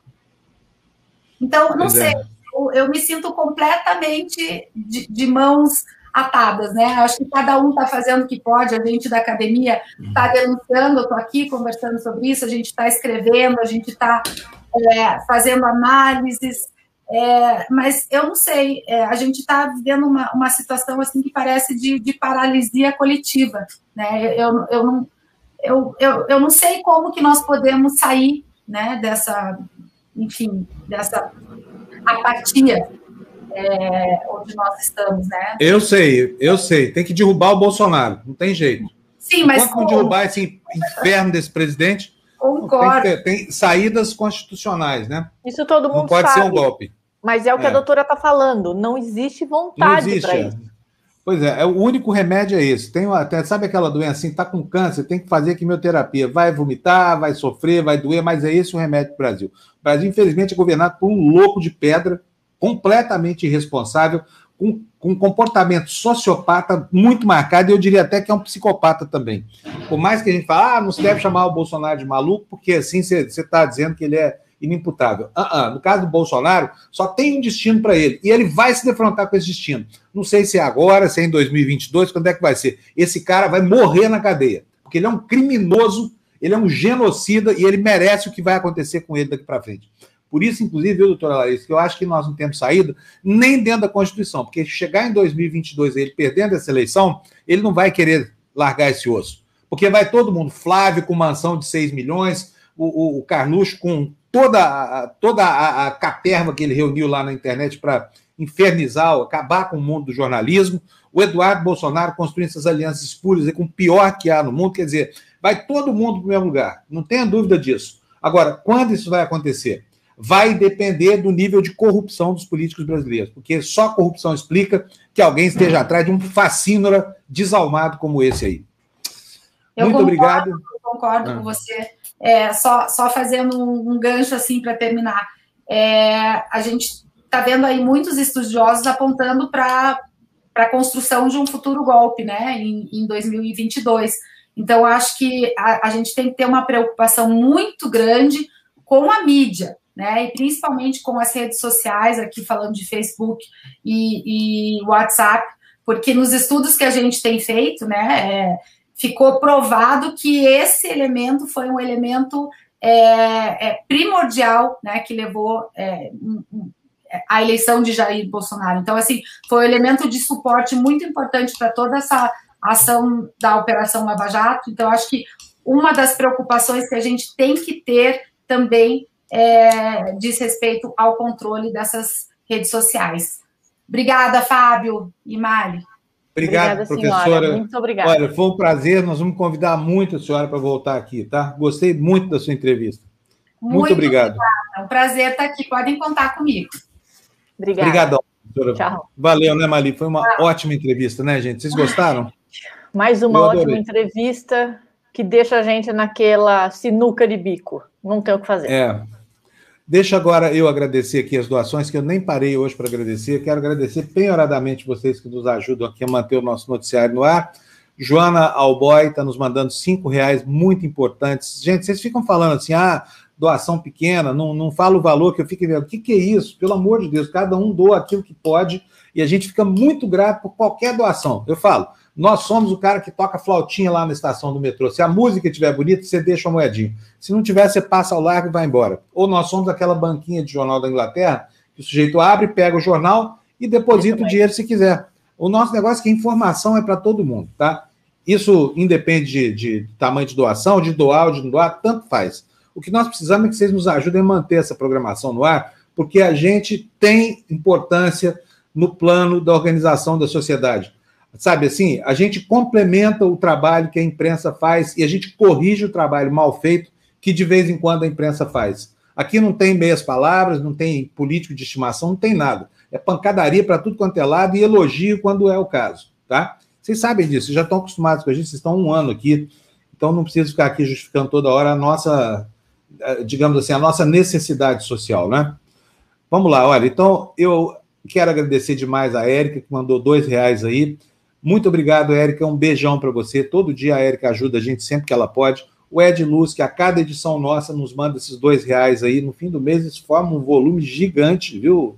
Então, não pois sei, é. eu, eu, me sinto completamente de, de mãos atadas, né? Acho que cada um está fazendo o que pode, a gente da academia está denunciando, eu estou aqui conversando sobre isso, a gente está escrevendo, a gente está é, fazendo análises, é, mas eu não sei, é, a gente está vivendo uma, uma situação assim que parece de, de paralisia coletiva, né? Eu, eu, não, eu, eu, eu não sei como que nós podemos sair né, dessa, enfim, dessa apatia é, onde nós estamos, né? Eu sei, eu sei. Tem que derrubar o Bolsonaro, não tem jeito. Sim, mas. Enquanto como... derrubar esse inferno desse presidente, Concordo. Tem, tem, saídas constitucionais, né? Isso todo mundo Não pode sabe. ser um golpe. Mas é o que é. a doutora está falando. Não existe vontade para é. isso. Pois é, é, o único remédio é esse. Tem até, sabe aquela doença assim, tá com câncer, tem que fazer quimioterapia. Vai vomitar, vai sofrer, vai doer, mas é esse o remédio para o Brasil. O Brasil, infelizmente, é governado por um louco de pedra completamente irresponsável, com, com um comportamento sociopata muito marcado, e eu diria até que é um psicopata também. Por mais que a gente fale, ah, não se deve chamar o Bolsonaro de maluco, porque assim você está dizendo que ele é inimputável. Uh -uh. No caso do Bolsonaro, só tem um destino para ele, e ele vai se defrontar com esse destino. Não sei se é agora, se é em 2022, quando é que vai ser. Esse cara vai morrer na cadeia, porque ele é um criminoso, ele é um genocida e ele merece o que vai acontecer com ele daqui para frente. Por isso, inclusive, viu, doutora Larissa, que eu acho que nós não temos saída nem dentro da Constituição, porque chegar em 2022 ele perdendo essa eleição, ele não vai querer largar esse osso. Porque vai todo mundo, Flávio com mansão de 6 milhões, o, o, o Carluxo com toda, a, toda a, a caterva que ele reuniu lá na internet para infernizar, acabar com o mundo do jornalismo, o Eduardo Bolsonaro construindo essas alianças espúrias com o pior que há no mundo, quer dizer, vai todo mundo para o mesmo lugar, não tenha dúvida disso. Agora, quando isso vai acontecer? vai depender do nível de corrupção dos políticos brasileiros, porque só a corrupção explica que alguém esteja atrás de um fascínora desalmado como esse aí. Eu Muito concordo, obrigado. Eu concordo ah. com você. É, só, só fazendo um, um gancho assim para terminar. É, a gente está vendo aí muitos estudiosos apontando para a construção de um futuro golpe, né, em, em 2022. Então, acho que a, a gente tem que ter uma preocupação muito grande com a mídia, né? E principalmente com as redes sociais, aqui falando de Facebook e, e WhatsApp, porque nos estudos que a gente tem feito, né, é, ficou provado que esse elemento foi um elemento é, é, primordial, né, que levou é, a eleição de Jair Bolsonaro. Então, assim, foi um elemento de suporte muito importante para toda essa ação da Operação Lava Jato. Então, acho que uma das preocupações que a gente tem que ter também é, diz respeito ao controle dessas redes sociais. Obrigada, Fábio e Mari. Obrigado, obrigada, professora. Senhora. Muito obrigada. Olha, foi um prazer. Nós vamos convidar muito a senhora para voltar aqui, tá? Gostei muito da sua entrevista. Muito, muito obrigado. Obrigada. É um prazer estar aqui. Podem contar comigo. Obrigada. Obrigadão, professora. Tchau. Valeu, né, Mali? Foi uma Tchau. ótima entrevista, né, gente? Vocês gostaram? Mais uma ótima entrevista que deixa a gente naquela sinuca de bico. Não tem o que fazer. É. Deixa agora eu agradecer aqui as doações, que eu nem parei hoje para agradecer. Quero agradecer penhoradamente vocês que nos ajudam aqui a manter o nosso noticiário no ar. Joana Alboy está nos mandando cinco reais muito importantes. Gente, vocês ficam falando assim, ah, doação pequena, não, não fala o valor que eu fico vendo. O que, que é isso? Pelo amor de Deus, cada um doa aquilo que pode e a gente fica muito grato por qualquer doação. Eu falo, nós somos o cara que toca flautinha lá na estação do metrô. Se a música estiver bonita, você deixa uma moedinha. Se não tiver, você passa ao largo e vai embora. Ou nós somos aquela banquinha de jornal da Inglaterra, que o sujeito abre, pega o jornal e deposita o dinheiro se quiser. O nosso negócio é que informação é para todo mundo, tá? Isso independe de, de, tamanho de doação, de doar ou de não doar, tanto faz. O que nós precisamos é que vocês nos ajudem a manter essa programação no ar, porque a gente tem importância no plano da organização da sociedade. Sabe assim, a gente complementa o trabalho que a imprensa faz e a gente corrige o trabalho mal feito que de vez em quando a imprensa faz. Aqui não tem meias palavras, não tem político de estimação, não tem nada. É pancadaria para tudo quanto é lado e elogio quando é o caso, tá? Vocês sabem disso, vocês já estão acostumados com a gente, vocês estão um ano aqui, então não preciso ficar aqui justificando toda hora a nossa, eh, digamos assim, a nossa necessidade social, né? Vamos lá, olha, então eu quero agradecer demais a Érica, que mandou dois reais aí. Muito obrigado, Érica. Um beijão para você. Todo dia a Érica ajuda a gente sempre que ela pode. O Ed Luz, que a cada edição nossa nos manda esses dois reais aí. No fim do mês, eles formam um volume gigante, viu?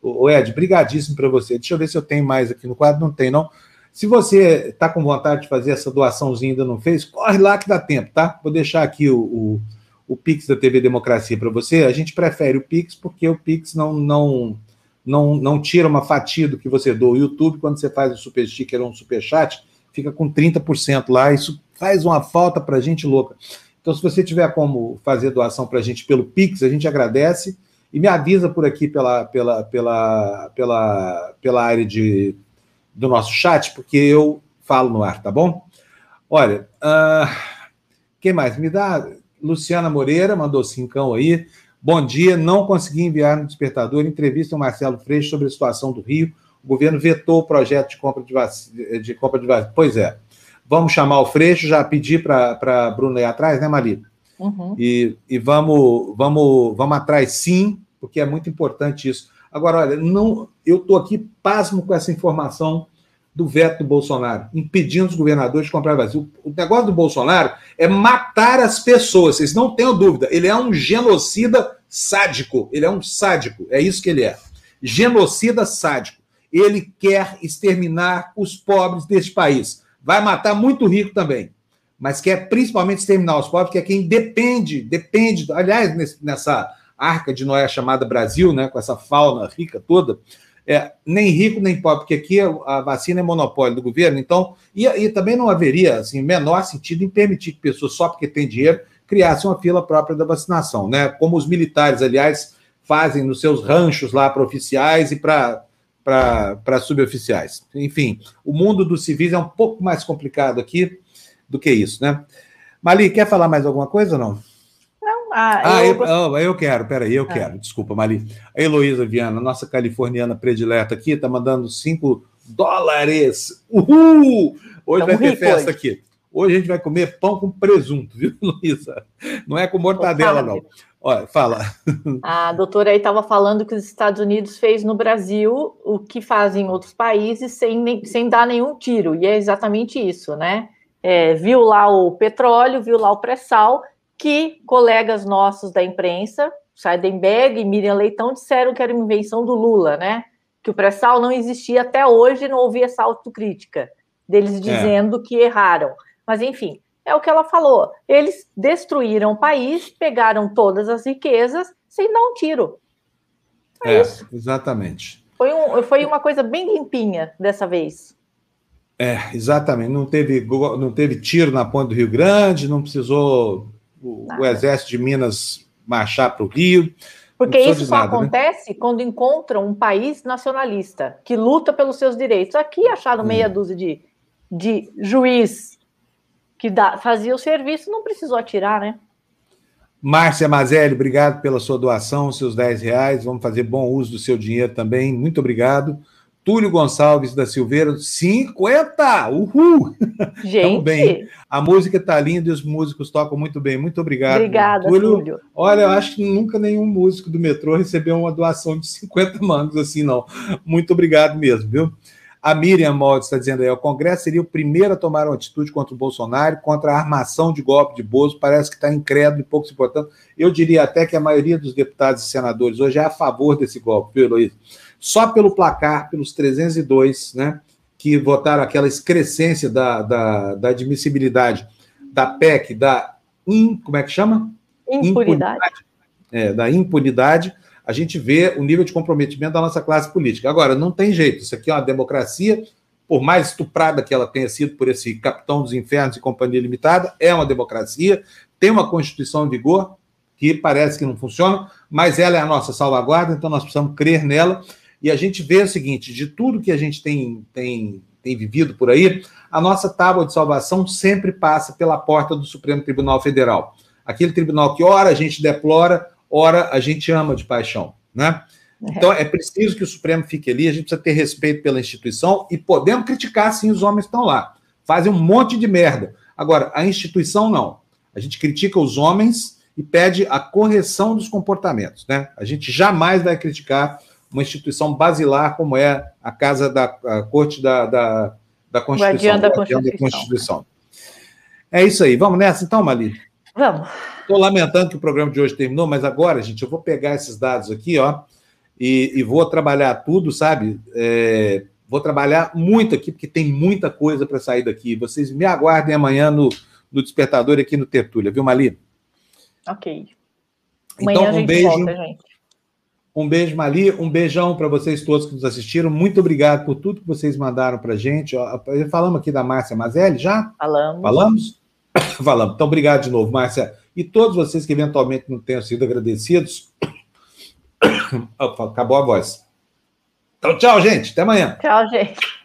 O Ed, brigadíssimo para você. Deixa eu ver se eu tenho mais aqui no quadro. Não tem, não. Se você está com vontade de fazer essa doaçãozinha e ainda não fez, corre lá que dá tempo, tá? Vou deixar aqui o, o, o Pix da TV Democracia para você. A gente prefere o Pix porque o Pix não, não, não, não tira uma fatia do que você doa. O YouTube, quando você faz o super sticker ou um super chat, fica com 30% lá. Isso faz uma falta para a gente louca. Então, se você tiver como fazer doação para a gente pelo Pix, a gente agradece e me avisa por aqui pela, pela, pela, pela, pela área de, do nosso chat, porque eu falo no ar, tá bom? Olha, uh, quem mais? Me dá. Luciana Moreira mandou cincão aí. Bom dia, não consegui enviar no despertador entrevista ao Marcelo Freixo sobre a situação do Rio. O governo vetou o projeto de compra de vacina. De compra de vacina. Pois é. Vamos chamar o Freixo, já pedi para a Bruna ir atrás, né, Mali? Uhum. E, e vamos, vamos, vamos atrás sim, porque é muito importante isso. Agora, olha, não, eu estou aqui pasmo com essa informação do veto do Bolsonaro, impedindo os governadores de comprar vacina. O negócio do Bolsonaro é matar as pessoas, vocês não tenham dúvida. Ele é um genocida sádico, ele é um sádico, é isso que ele é. Genocida sádico. Ele quer exterminar os pobres deste país. Vai matar muito rico também, mas quer principalmente exterminar os pobres, que é quem depende, depende, aliás, nessa arca de Noé chamada Brasil, né, com essa fauna rica toda, é, nem rico nem pobre, porque aqui a vacina é monopólio do governo, então, e, e também não haveria assim, menor sentido em permitir que pessoas, só porque têm dinheiro, criassem uma fila própria da vacinação, né? Como os militares, aliás, fazem nos seus ranchos lá para oficiais e para para suboficiais. Enfim, o mundo dos civis é um pouco mais complicado aqui do que isso, né? Mali, quer falar mais alguma coisa ou não? Ah, ah eu... Eu, eu quero, peraí, eu ah. quero, desculpa, Mali. A Heloísa Viana, nossa californiana predileta aqui, está mandando 5 dólares. Uhul! Hoje Tamo vai ter festa hoje. aqui. Hoje a gente vai comer pão com presunto, viu, Luísa? Não é com mortadela, não. Olha, fala. A doutora aí estava falando que os Estados Unidos fez no Brasil o que fazem em outros países sem, sem dar nenhum tiro, e é exatamente isso, né? É, viu lá o petróleo, viu lá o pré-sal, que colegas nossos da imprensa, Seidenberg e Miriam Leitão, disseram que era uma invenção do Lula, né? Que o pré-sal não existia até hoje, não houve essa autocrítica deles é. dizendo é. que erraram. Mas, enfim, é o que ela falou. Eles destruíram o país, pegaram todas as riquezas sem dar um tiro. É, é isso. exatamente. Foi, um, foi uma coisa bem limpinha dessa vez. É, exatamente. Não teve, não teve tiro na ponte do Rio Grande, não precisou o, o exército de Minas marchar para o Rio. Porque isso só nada, né? acontece né? quando encontram um país nacionalista que luta pelos seus direitos. Aqui acharam meia hum. dúzia de, de juiz que dá, fazia o serviço, não precisou atirar, né? Márcia Mazelli, obrigado pela sua doação, seus 10 reais. Vamos fazer bom uso do seu dinheiro também. Muito obrigado. Túlio Gonçalves da Silveira, 50! Uhul! Gente! bem. A música tá linda e os músicos tocam muito bem. Muito obrigado. Obrigada, Túlio. Túlio. Olha, eu acho que nunca nenhum músico do metrô recebeu uma doação de 50 mangos assim, não. Muito obrigado mesmo, viu? A Miriam Moldes está dizendo aí, o Congresso seria o primeiro a tomar uma atitude contra o Bolsonaro, contra a armação de golpe de Bozo, parece que está incrédulo e pouco se importando. Eu diria até que a maioria dos deputados e senadores hoje é a favor desse golpe, viu, Heloísa? Só pelo placar, pelos 302, né, que votaram aquela excrescência da, da, da admissibilidade da PEC, da in, como é que chama? Impunidade. impunidade é, da impunidade, a gente vê o nível de comprometimento da nossa classe política. Agora, não tem jeito, isso aqui é uma democracia, por mais estuprada que ela tenha sido por esse capitão dos infernos e companhia limitada, é uma democracia, tem uma Constituição em vigor, que parece que não funciona, mas ela é a nossa salvaguarda, então nós precisamos crer nela. E a gente vê o seguinte: de tudo que a gente tem, tem, tem vivido por aí, a nossa tábua de salvação sempre passa pela porta do Supremo Tribunal Federal. Aquele tribunal que, ora, a gente deplora, ora, a gente ama de paixão. Né? Então é preciso que o Supremo fique ali, a gente precisa ter respeito pela instituição e podemos criticar sim os homens que estão lá. Fazem um monte de merda. Agora, a instituição não. A gente critica os homens e pede a correção dos comportamentos. Né? A gente jamais vai criticar uma instituição basilar como é a Casa da a Corte da, da, da Constituição. Da Constituição. da Constituição. É isso aí. Vamos nessa então, Mali? Vamos. Estou lamentando que o programa de hoje terminou, mas agora, gente, eu vou pegar esses dados aqui, ó e, e vou trabalhar tudo, sabe? É, vou trabalhar muito aqui, porque tem muita coisa para sair daqui. Vocês me aguardem amanhã no, no Despertador aqui no Tertúlia, viu, Mali? Ok. Amanhã então, um beijo. Volta, gente. Um beijo, Mali. Um beijão para vocês todos que nos assistiram. Muito obrigado por tudo que vocês mandaram para gente. Falamos aqui da Márcia Mazelli já? Falamos. Falamos? Falamos. Então, obrigado de novo, Márcia. E todos vocês que eventualmente não tenham sido agradecidos, Acabou a voz. Então, tchau, gente. Até amanhã. Tchau, gente.